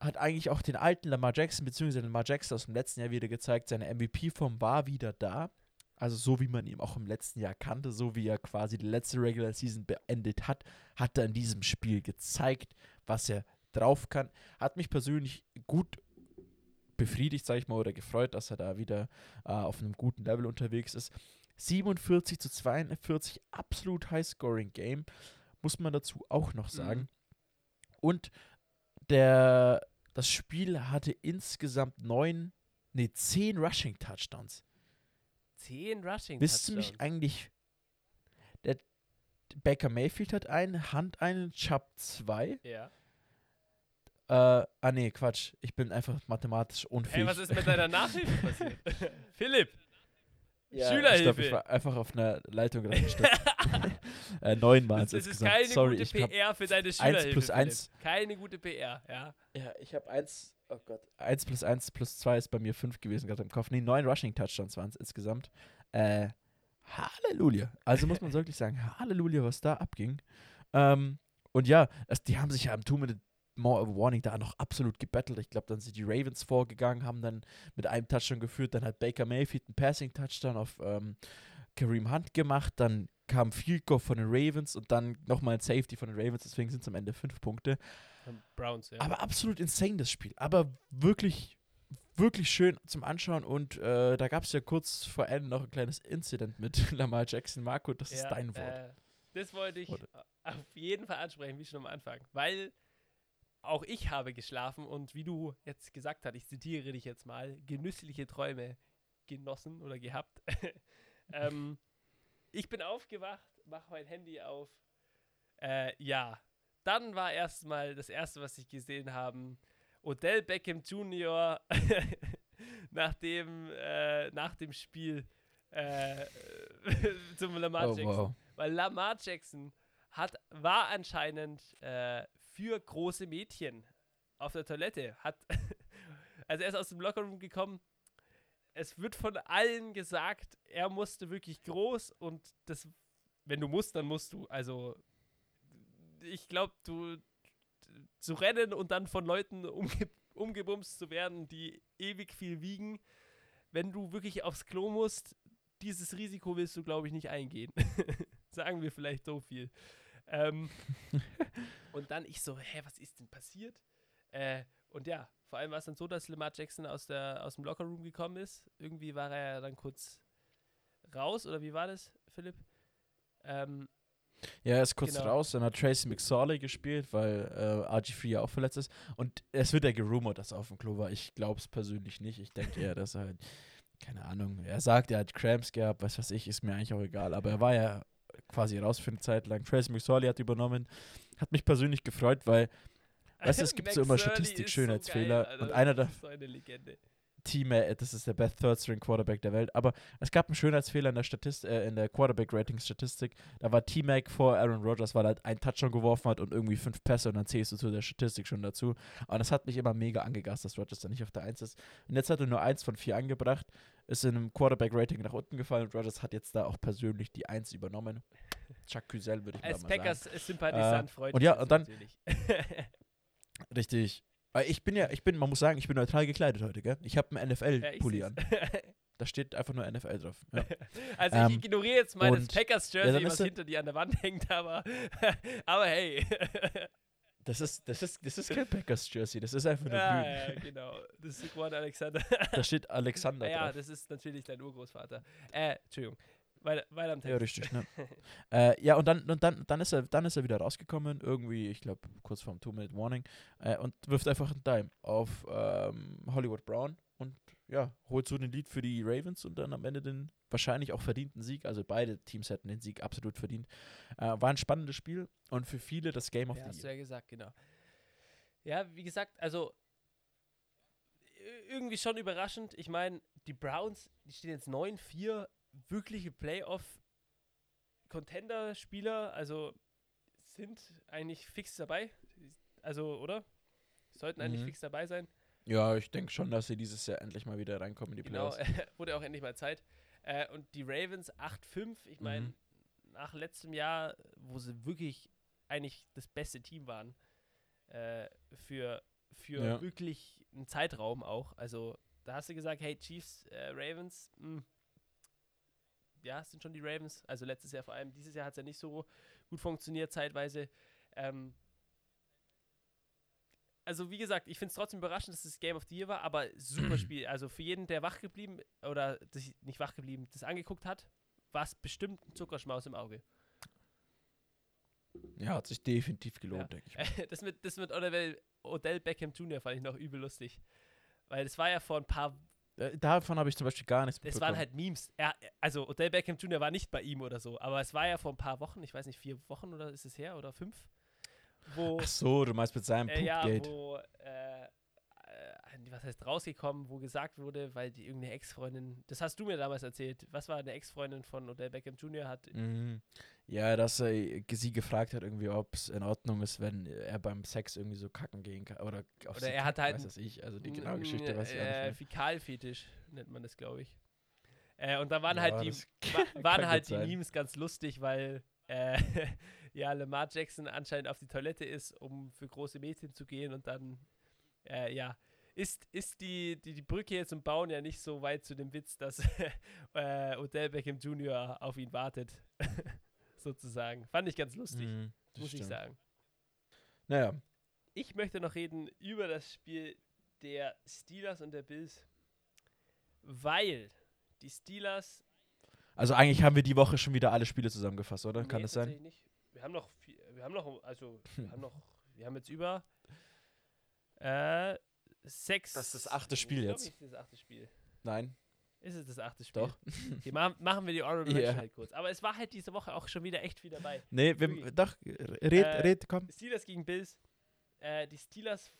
hat eigentlich auch den alten Lamar Jackson, beziehungsweise Lamar Jackson aus dem letzten Jahr wieder gezeigt, seine MVP-Form war wieder da. Also so wie man ihn auch im letzten Jahr kannte, so wie er quasi die letzte Regular Season beendet hat, hat er in diesem Spiel gezeigt, was er drauf kann. Hat mich persönlich gut befriedigt, sage ich mal, oder gefreut, dass er da wieder äh, auf einem guten Level unterwegs ist. 47 zu 42, absolut High-Scoring-Game, muss man dazu auch noch sagen. Mhm. Und der, das Spiel hatte insgesamt neun, nee, zehn Rushing-Touchdowns. Zehn Rushing Wisst ihr mich eigentlich, der Baker Mayfield hat einen, Hunt einen, Chubb zwei. Ja. Äh, ah nee, Quatsch. Ich bin einfach mathematisch unfähig. Hey, was ist mit deiner Nachhilfe passiert? Philipp! ja, Schülerhilfe. Ich glaube, ich war einfach auf einer Leitung reingesteckt. äh, neun waren es Das ist insgesamt. keine Sorry, gute PR für deine Schülerhilfe. plus Philipp. eins. Keine gute PR, ja. ja, ich habe eins, oh Gott. Eins plus eins plus zwei ist bei mir fünf gewesen, gerade im Kopf. Nee, neun Rushing-Touchdowns waren es insgesamt. Äh, Halleluja. Also muss man wirklich sagen, Halleluja, was da abging. Ähm, und ja, es, die haben sich ja im Two-Minute Warning da noch absolut gebettelt. Ich glaube, dann sind die Ravens vorgegangen, haben dann mit einem Touchdown geführt. Dann hat Baker Mayfield einen Passing-Touchdown auf ähm, Kareem Hunt gemacht. Dann kam Field Goal von den Ravens und dann nochmal ein Safety von den Ravens. Deswegen sind es am Ende fünf Punkte. Browns, ja. Aber absolut insane, das Spiel. Aber wirklich, wirklich schön zum Anschauen. Und äh, da gab es ja kurz vor Ende noch ein kleines Incident mit Lamar Jackson. Marco, das ist Ja, dein Wort. Äh, das wollte ich Oder- auf jeden Fall ansprechen, wie schon am Anfang. Weil auch ich habe geschlafen und wie du jetzt gesagt hast, ich zitiere dich jetzt mal, genüssliche Träume genossen oder gehabt. ähm, ich bin aufgewacht, mache mein Handy auf. Äh, ja, dann war erstmal das erste, was ich gesehen habe, Odell Beckham Jr. nach dem, äh, nach dem Spiel äh, zum Lamar oh, Jackson. wow. Weil Lamar Jackson hat, war anscheinend äh, für große Mädchen auf der Toilette. Hat, also er ist aus dem Lockerroom gekommen. Es wird von allen gesagt, er musste wirklich groß und das, wenn du musst, dann musst du. Also ich glaube, du zu rennen und dann von Leuten umge umgebumst zu werden, die ewig viel wiegen, wenn du wirklich aufs Klo musst, dieses Risiko willst du, glaube ich, nicht eingehen. Sagen wir vielleicht so viel. ähm, und dann ich so, hä, was ist denn passiert? Äh, und ja, vor allem war es dann so, dass Lamar Jackson aus, der, aus dem Lockerroom gekommen ist. Irgendwie war er dann kurz raus, oder wie war das, Philipp? Ähm, Ja, er ist kurz Genau. raus, dann hat Tracy McSorley gespielt, weil äh, RG3 ja auch verletzt ist. Und es wird ja gerumort, dass er auf dem Klo war. Ich glaube es persönlich nicht. Ich denke eher, dass er halt, keine Ahnung, er sagt, er hat Cramps gehabt, was weiß ich, ist mir eigentlich auch egal. Aber er war ja quasi raus für eine Zeit lang. Tracy McSorley hat übernommen. Hat mich persönlich gefreut, weil Weißt du, es gibt so immer Statistik- ist Schönheitsfehler geil, Alter. und einer ist so eine Legende. Team, äh, das ist der Best Third String Quarterback der Welt. Aber es gab einen Schönheitsfehler in der Statist äh, in der Quarterback Rating Statistik. Da war T-Mac vor Aaron Rodgers, weil er halt einen Touchdown geworfen hat und irgendwie fünf Pässe und dann zählst du zu der Statistik schon dazu. Und das hat mich immer mega angegast, dass Rodgers da nicht auf der Eins ist. Und jetzt hat er nur eins von vier angebracht, ist in einem Quarterback Rating nach unten gefallen und Rodgers hat jetzt da auch persönlich die Eins übernommen. Chuck Küsel würde ich Als mal sagen. Packers-Sympathisant Äh, freut und ja, und dann-. Richtig. Ich bin ja, ich bin, man muss sagen, ich bin neutral gekleidet heute, gell? Ich habe einen Ja, NFL-Pulli seh's. an. Da steht einfach nur NFL drauf. Ja. Also Ähm, ich ignoriere jetzt und- Packers-Jersey, ja, was er- hinter dir an der Wand hängt, aber, aber hey. Das ist, das ist, das ist kein Packers-Jersey, das ist einfach nur ja, grün. ja, genau. Das ist Quan Alexander. Da steht Alexander ja, drauf. das ist natürlich dein Urgroßvater. Äh, Entschuldigung. Weiter, weiter am Text. Ja, richtig, ne? äh, ja, und dann, und dann, dann, ist er, dann ist er wieder rausgekommen, irgendwie, ich glaube, kurz vorm Two-Minute-Warning, äh, und wirft einfach einen Dime auf ähm, Hollywood Brown und ja, holt so den Lead für die Ravens und dann am Ende den wahrscheinlich auch verdienten Sieg. Also beide Teams hätten den Sieg absolut verdient. Äh, war ein spannendes Spiel und für viele das Game of Ja, the hast du Year. ja gesagt, genau. Ja, wie gesagt, also irgendwie schon überraschend. Ich meine, die Browns, die stehen jetzt 9-4, wirkliche Playoff-Contender-Spieler, also sind eigentlich fix dabei. Also, oder? Sollten eigentlich Mhm. fix dabei sein. Ja, ich denke schon, dass sie dieses Jahr endlich mal wieder reinkommen in die Genau, Playoffs. wurde auch endlich mal Zeit. Äh, und die Ravens 8-5, ich meine, Mhm. nach letztem Jahr, wo sie wirklich eigentlich das beste Team waren, äh, für, für Ja. wirklich einen Zeitraum auch. Also da hast du gesagt, hey Chiefs, äh, Ravens, mh, ja, es sind schon die Ravens. Also letztes Jahr vor allem, dieses Jahr hat es ja nicht so gut funktioniert zeitweise. Ähm, also wie gesagt, ich finde es trotzdem überraschend, dass es Game of the Year war, aber super Spiel. Also für jeden, der wach geblieben oder nicht wach geblieben, das angeguckt hat, war es bestimmt ein Zuckerschmaus im Auge. Ja, hat sich definitiv gelohnt, Ja. denke ich. mal. das mit, das mit Odell, Odell Beckham Jr. fand ich noch übel lustig. Weil das war ja vor ein paar, Äh, davon habe ich zum Beispiel gar nichts es waren mitbekommen. halt Memes. Er, also Odell Beckham Jr. war nicht bei ihm oder so, aber es war ja vor ein paar Wochen, ich weiß nicht, vier Wochen oder ist es her oder fünf, wo, Ach so, du meinst mit seinem äh, ja, Poopgate. wo, äh, äh, was heißt rausgekommen, wo gesagt wurde, weil die irgendeine Ex-Freundin, das hast du mir damals erzählt, was war eine Ex-Freundin von Odell Beckham Jr. hat, Mhm. Ja, dass er ge- sie gefragt hat, irgendwie, ob es in Ordnung ist, wenn er beim Sex irgendwie so kacken gehen kann. Oder, auf Oder er kackt, halt weiß das ich. Also die genaue Geschichte, was ich auch äh, nicht mehr. Fäkalfetisch nennt man das, glaube ich. Äh, und da waren Ja, halt die, das wa waren halt die sein. Memes ganz lustig, weil äh, ja, Lamar Jackson anscheinend auf die Toilette ist, um für große Mädchen zu gehen und dann, äh, ja, ist, ist die, die, die Brücke jetzt im Bauen ja nicht so weit zu dem Witz, dass äh, Odell Beckham Jr. auf ihn wartet, sozusagen. Fand ich ganz lustig, das muss ich stimmt. sagen. Naja, Ich möchte noch reden über das Spiel der Steelers und der Bills, weil die Steelers. also eigentlich haben wir die Woche schon wieder alle Spiele zusammengefasst, oder? Kann Nee, das sein? Nicht. Wir haben noch, viel, wir haben noch, also wir haben noch, wir haben jetzt über äh, sechs. Das ist das achte Spiel Ich jetzt. nicht, das achte Spiel. Nein, Ist es das achte Spiel? doch. Okay, machen, machen wir die Honorable Ja. Mention halt kurz. Aber es war halt diese Woche auch schon wieder echt viel dabei. Nee, wir, doch, red, Äh, red, komm. Steelers gegen Bills. Äh, die Steelers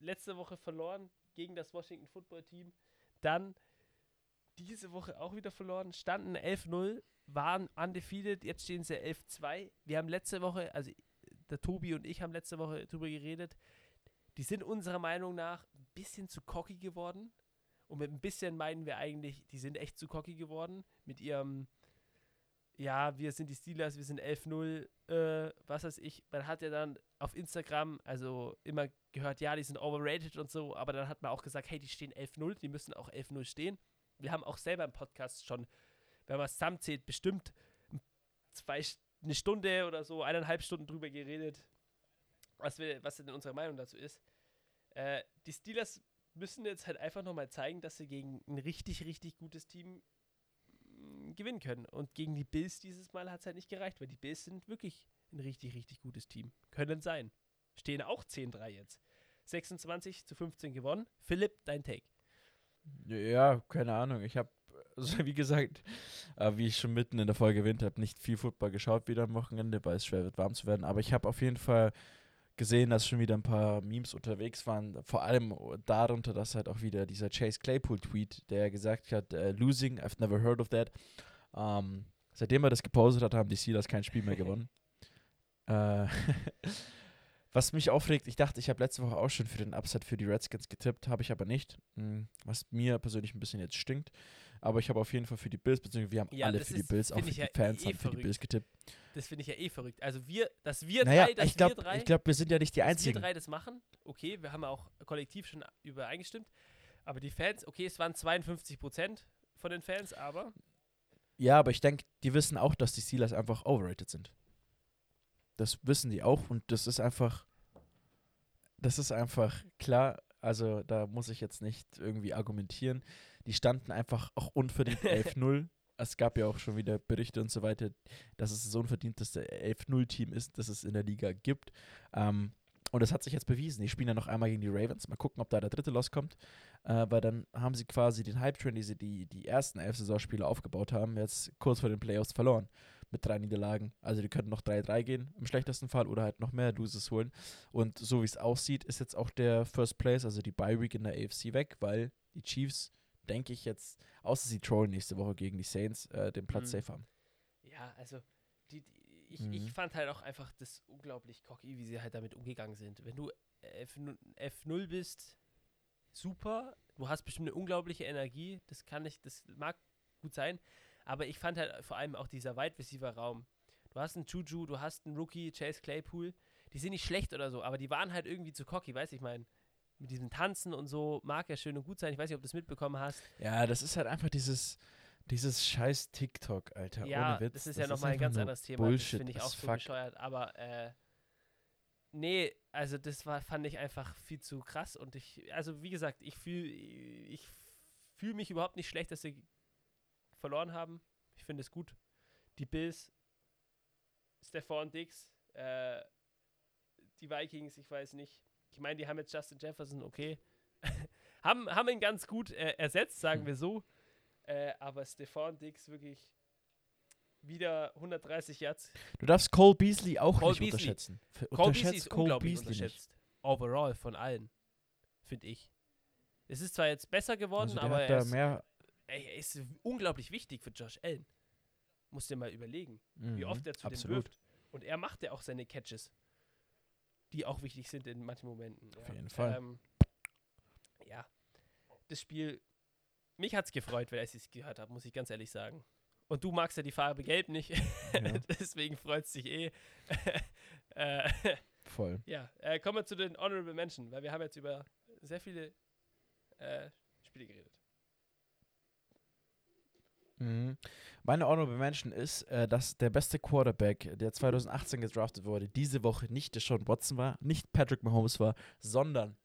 letzte Woche verloren gegen das Washington Football Team. Dann diese Woche auch wieder verloren. Standen 11-0, waren undefeated. Jetzt stehen sie 11-2. Wir haben letzte Woche, also der Tobi und ich haben letzte Woche drüber geredet. Die sind unserer Meinung nach ein bisschen zu cocky geworden. Und mit ein bisschen meinen wir eigentlich, die sind echt zu cocky geworden. Mit ihrem, ja, wir sind die Steelers, wir sind 11-0, äh, was weiß ich. Man hat ja dann auf Instagram, also immer gehört, ja, die sind overrated und so, aber dann hat man auch gesagt, hey, die stehen 11-0, die müssen auch 11-0 stehen. Wir haben auch selber im Podcast schon, wenn man es zusammenzählt, bestimmt zwei, eine Stunde oder so, eineinhalb Stunden drüber geredet, was, wir, was denn unsere Meinung dazu ist. Äh, die Steelers müssen jetzt halt einfach nochmal zeigen, dass sie gegen ein richtig, richtig gutes Team mh, gewinnen können. Und gegen die Bills dieses Mal hat es halt nicht gereicht, weil die Bills sind wirklich ein richtig, richtig gutes Team. Können sein. Stehen auch 10-3 jetzt. 26 zu 15 gewonnen. Philipp, dein Take. Ja, keine Ahnung. Ich habe, also wie gesagt, äh, wie ich schon mitten in der Folge erwähnt habe, nicht viel Football geschaut wieder am Wochenende, weil es schwer wird, warm zu werden. Aber ich habe auf jeden Fall gesehen, dass schon wieder ein paar Memes unterwegs waren. Vor allem darunter, dass halt auch wieder dieser Chase Claypool-Tweet, der gesagt hat, uh, losing, I've never heard of that. Ähm, seitdem er das gepostet hat, haben die Steelers kein Spiel mehr gewonnen. äh, was mich aufregt, ich dachte, ich habe letzte Woche auch schon für den Upset für die Redskins getippt, habe ich aber nicht. Hm, Was mir persönlich ein bisschen jetzt stinkt. Aber ich habe auf jeden Fall für die Bills, beziehungsweise wir haben Ja, alle für die ist- Bills, auch die ja Fans eh haben für die. Bills getippt. Das finde ich ja eh verrückt. Also wir, dass wir Naja, drei, dass ich glaube, wir drei, ich glaub, wir sind ja nicht die dass wir Einzigen. drei das machen. Okay, wir haben ja auch kollektiv schon übereingestimmt. Aber die Fans, okay, es waren 52 Prozent von den Fans, aber Ja, aber ich denke, die wissen auch, dass die Steelers einfach overrated sind. Das wissen die auch und das ist einfach, das ist einfach klar. Also da muss ich jetzt nicht irgendwie argumentieren. Die standen einfach auch unverdient 11-0. Es gab ja auch schon wieder Berichte und so weiter, dass es das unverdienteste 11-0-Team ist, das es in der Liga gibt. Ähm, und das hat sich jetzt bewiesen. Die spielen ja noch einmal gegen die Ravens. Mal gucken, ob da der dritte Loss kommt. Äh, weil dann haben sie quasi den Hype-Train, die sie die, die ersten elf Saisonspiele aufgebaut haben, jetzt kurz vor den Playoffs verloren. Mit drei Niederlagen. Also die könnten noch 3-3 gehen, im schlechtesten Fall, oder halt noch mehr Loses holen. Und so wie es aussieht, ist jetzt auch der First Place, also die Bye Week in der AFC weg, weil die Chiefs, denke ich jetzt, außer sie trollen nächste Woche gegen die Saints, äh, den Platz Mhm. safe haben. ja, also die, die, ich, Mhm. ich fand halt auch einfach das unglaublich cocky, wie sie halt damit umgegangen sind. Wenn du F0, F0 bist, super, du hast bestimmt eine unglaubliche Energie, das kann ich, das mag gut sein, aber ich fand halt vor allem auch dieser Wide Receiver Raum. Du hast einen Juju, du hast einen Rookie, Chase Claypool, die sind nicht schlecht oder so, aber die waren halt irgendwie zu cocky, weiß ich mein. Mit diesem Tanzen und so mag ja schön und gut sein. Ich weiß nicht, ob du das mitbekommen hast. Ja, das ist halt einfach dieses, dieses scheiß TikTok, Alter. Ja, ohne Witz. das ist ja nochmal ein ganz anderes Thema. Bullshit das finde ich auch so fuck. bescheuert. Aber äh, nee, also das war, fand ich einfach viel zu krass. Und ich, also wie gesagt, ich fühle ich fühl mich überhaupt nicht schlecht, dass sie verloren haben. Ich finde es gut. Die Bills, Stephon Diggs, äh, die Vikings, ich weiß nicht. Ich meine, die haben jetzt Justin Jefferson, okay. haben, haben ihn ganz gut äh, ersetzt, sagen Hm. wir so. Äh, aber Stephon Diggs wirklich wieder 130 Yards. Du darfst Cole Beasley auch Cole nicht Beasley. unterschätzen. Ver- Cole Beasley unterschätzt ist unglaublich unterschätzt. nicht. Overall von allen, finde ich. Es ist zwar jetzt besser geworden, Also aber er ist, er ist unglaublich wichtig für Josh Allen. Musst dir mal überlegen, wie Mhm, oft er zu dem absolut. wirft. Und er macht ja auch seine Catches, die auch wichtig sind in manchen Momenten. Auf ja. jeden Fall. Ähm, ja, das Spiel, mich hat es gefreut, weil ich es gehört habe, muss ich ganz ehrlich sagen. Und du magst ja die Farbe Gelb nicht, deswegen freut es dich eh. äh, Voll. ja, äh, kommen wir zu den Honorable Mention, weil wir haben jetzt über sehr viele äh, Spiele geredet. Mhm. Meine Honorable Mention ist, äh, dass der beste Quarterback, der 2018 gedraftet wurde, diese Woche nicht Deshaun Watson war, nicht Patrick Mahomes war, sondern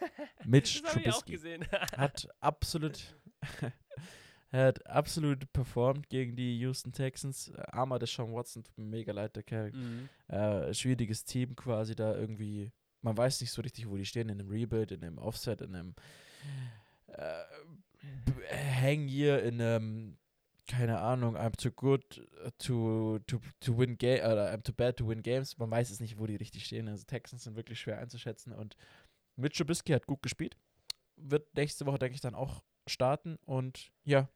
Mitch Das Trubisky. Hat absolut, hat absolut performt gegen die Houston Texans. Äh, Armer Deshaun Watson, tut mir mega leid, der Kerl. mhm. äh, schwieriges Team quasi da irgendwie. Man weiß nicht so richtig, wo die stehen, in einem Rebuild, in einem Offset, in einem äh, Hang Year, in einem, keine Ahnung, I'm too good to, to, to win game oder I'm too bad to win games. Man weiß es nicht, wo die richtig stehen. Also Texans sind wirklich schwer einzuschätzen und Mitch Trubisky hat gut gespielt. Wird nächste Woche, denke ich, dann auch starten und ja,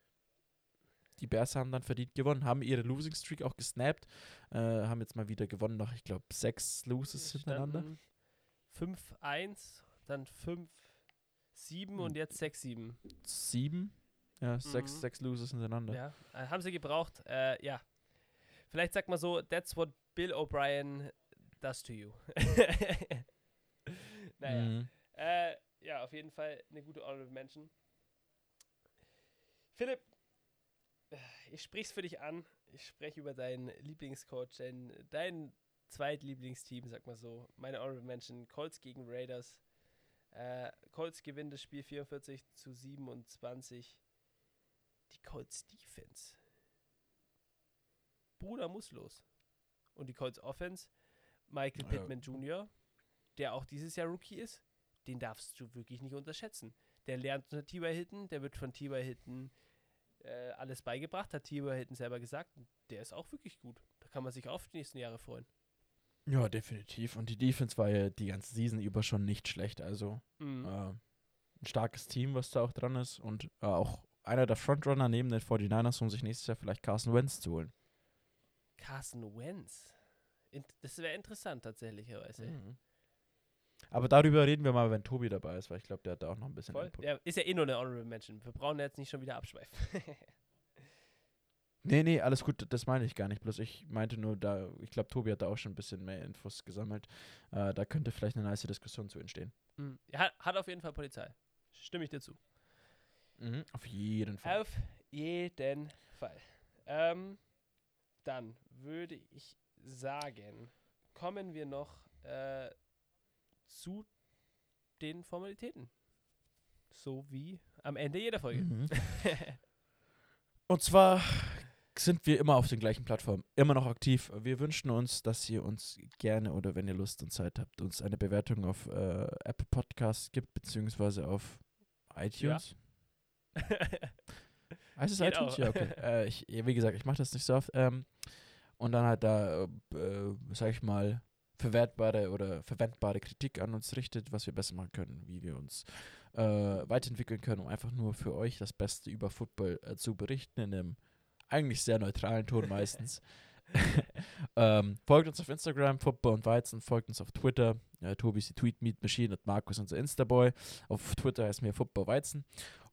die Bears haben dann verdient gewonnen, haben ihre Losing Streak auch gesnappt, äh, haben jetzt mal wieder gewonnen nach, ich glaube, sechs Loses hintereinander. Standen 5-1, dann 5-7 Hm. und jetzt 6-7. Sieben? Ja, sechs, Mhm. sechs Loses hintereinander. Ja, äh, haben sie gebraucht. Äh, ja. Vielleicht sagt man so, that's what Bill O'Brien does to you. naja. Mhm. Äh, ja, auf jeden Fall eine gute Honorable Mention. Philipp, ich sprich's für dich an. Ich spreche über deinen Lieblingscoach, dein, dein Zweitlieblingsteam, sag mal so. Meine Honorable Mention, Colts gegen Raiders. Äh, Colts gewinnt das Spiel 44 zu 27. Die Colts Defense. Bruder muss los. Und die Colts Offense, Michael Ja. Pittman Jr., der auch dieses Jahr Rookie ist, den darfst du wirklich nicht unterschätzen. Der lernt unter T.Y. Hilton, der wird von T.Y. Hilton äh, alles beigebracht, hat T.Y. Hilton selber gesagt. Der ist auch wirklich gut. Da kann man sich auf die nächsten Jahre freuen. Ja, definitiv. Und die Defense war ja die ganze Season über schon nicht schlecht. Also Mhm. äh, ein starkes Team, was da auch dran ist. Und äh, auch einer der Frontrunner neben den 49ers, um sich nächstes Jahr vielleicht Carson Wentz zu holen. Carson Wentz. Das wäre interessant tatsächlicherweise. Mhm. Aber darüber reden wir mal, wenn Tobi dabei ist, weil ich glaube, der hat da auch noch ein bisschen Voll. Input. Ja, ist ja eh nur eine Honorable Mention. Wir brauchen jetzt nicht schon wieder abschweifen. Nee, nee, alles gut, das meine ich gar nicht. Bloß ich meinte nur, da, ich glaube, Tobi hat da auch schon ein bisschen mehr Infos gesammelt. Äh, da könnte vielleicht eine nice Diskussion zu entstehen. Mhm. Ja, hat auf jeden Fall Polizei. Stimme ich dir zu. Mhm. Auf jeden Fall. Auf jeden Fall. Ähm, dann würde ich sagen, kommen wir noch äh, zu den Formalitäten. So wie am Ende jeder Folge. Mhm. Und zwar sind wir immer auf den gleichen Plattformen, immer noch aktiv. Wir wünschen uns, dass ihr uns gerne oder wenn ihr Lust und Zeit habt, uns eine Bewertung auf äh, Apple Podcasts gibt, beziehungsweise auf iTunes. Heißt es iTunes? auch. Ja, okay. äh, ich, wie gesagt, ich mache das nicht so oft. Ähm, und dann halt da, äh, äh, sag ich mal, verwertbare oder verwendbare Kritik an uns richtet, was wir besser machen können, wie wir uns äh, weiterentwickeln können, um einfach nur für euch das Beste über Football äh, zu berichten, in einem eigentlich sehr neutralen Ton meistens. ähm, folgt uns auf Instagram, Football und Weizen, folgt uns auf Twitter, äh, Tobi ist die Tweet Meet Machine und Markus unser Instaboy. Auf Twitter heißt mir Football Weizen.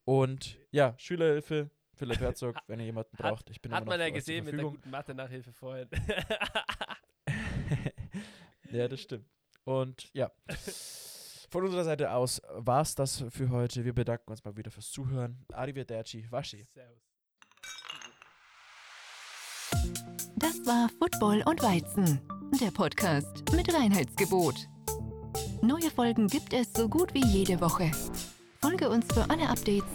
Und ja, Schülerhilfe, Philipp Herzog, wenn ihr jemanden braucht. Ich bin Hat immer noch man ja gesehen mit der guten Mathe-Nachhilfe vorhin. ja, das stimmt. Und ja, von unserer Seite aus war es das für heute. Wir bedanken uns mal wieder fürs Zuhören. Arrivederci, Waschi. Servus. Das war Football und Weizen, der Podcast mit Reinheitsgebot. Neue Folgen gibt es so gut wie jede Woche. Folge uns für alle Updates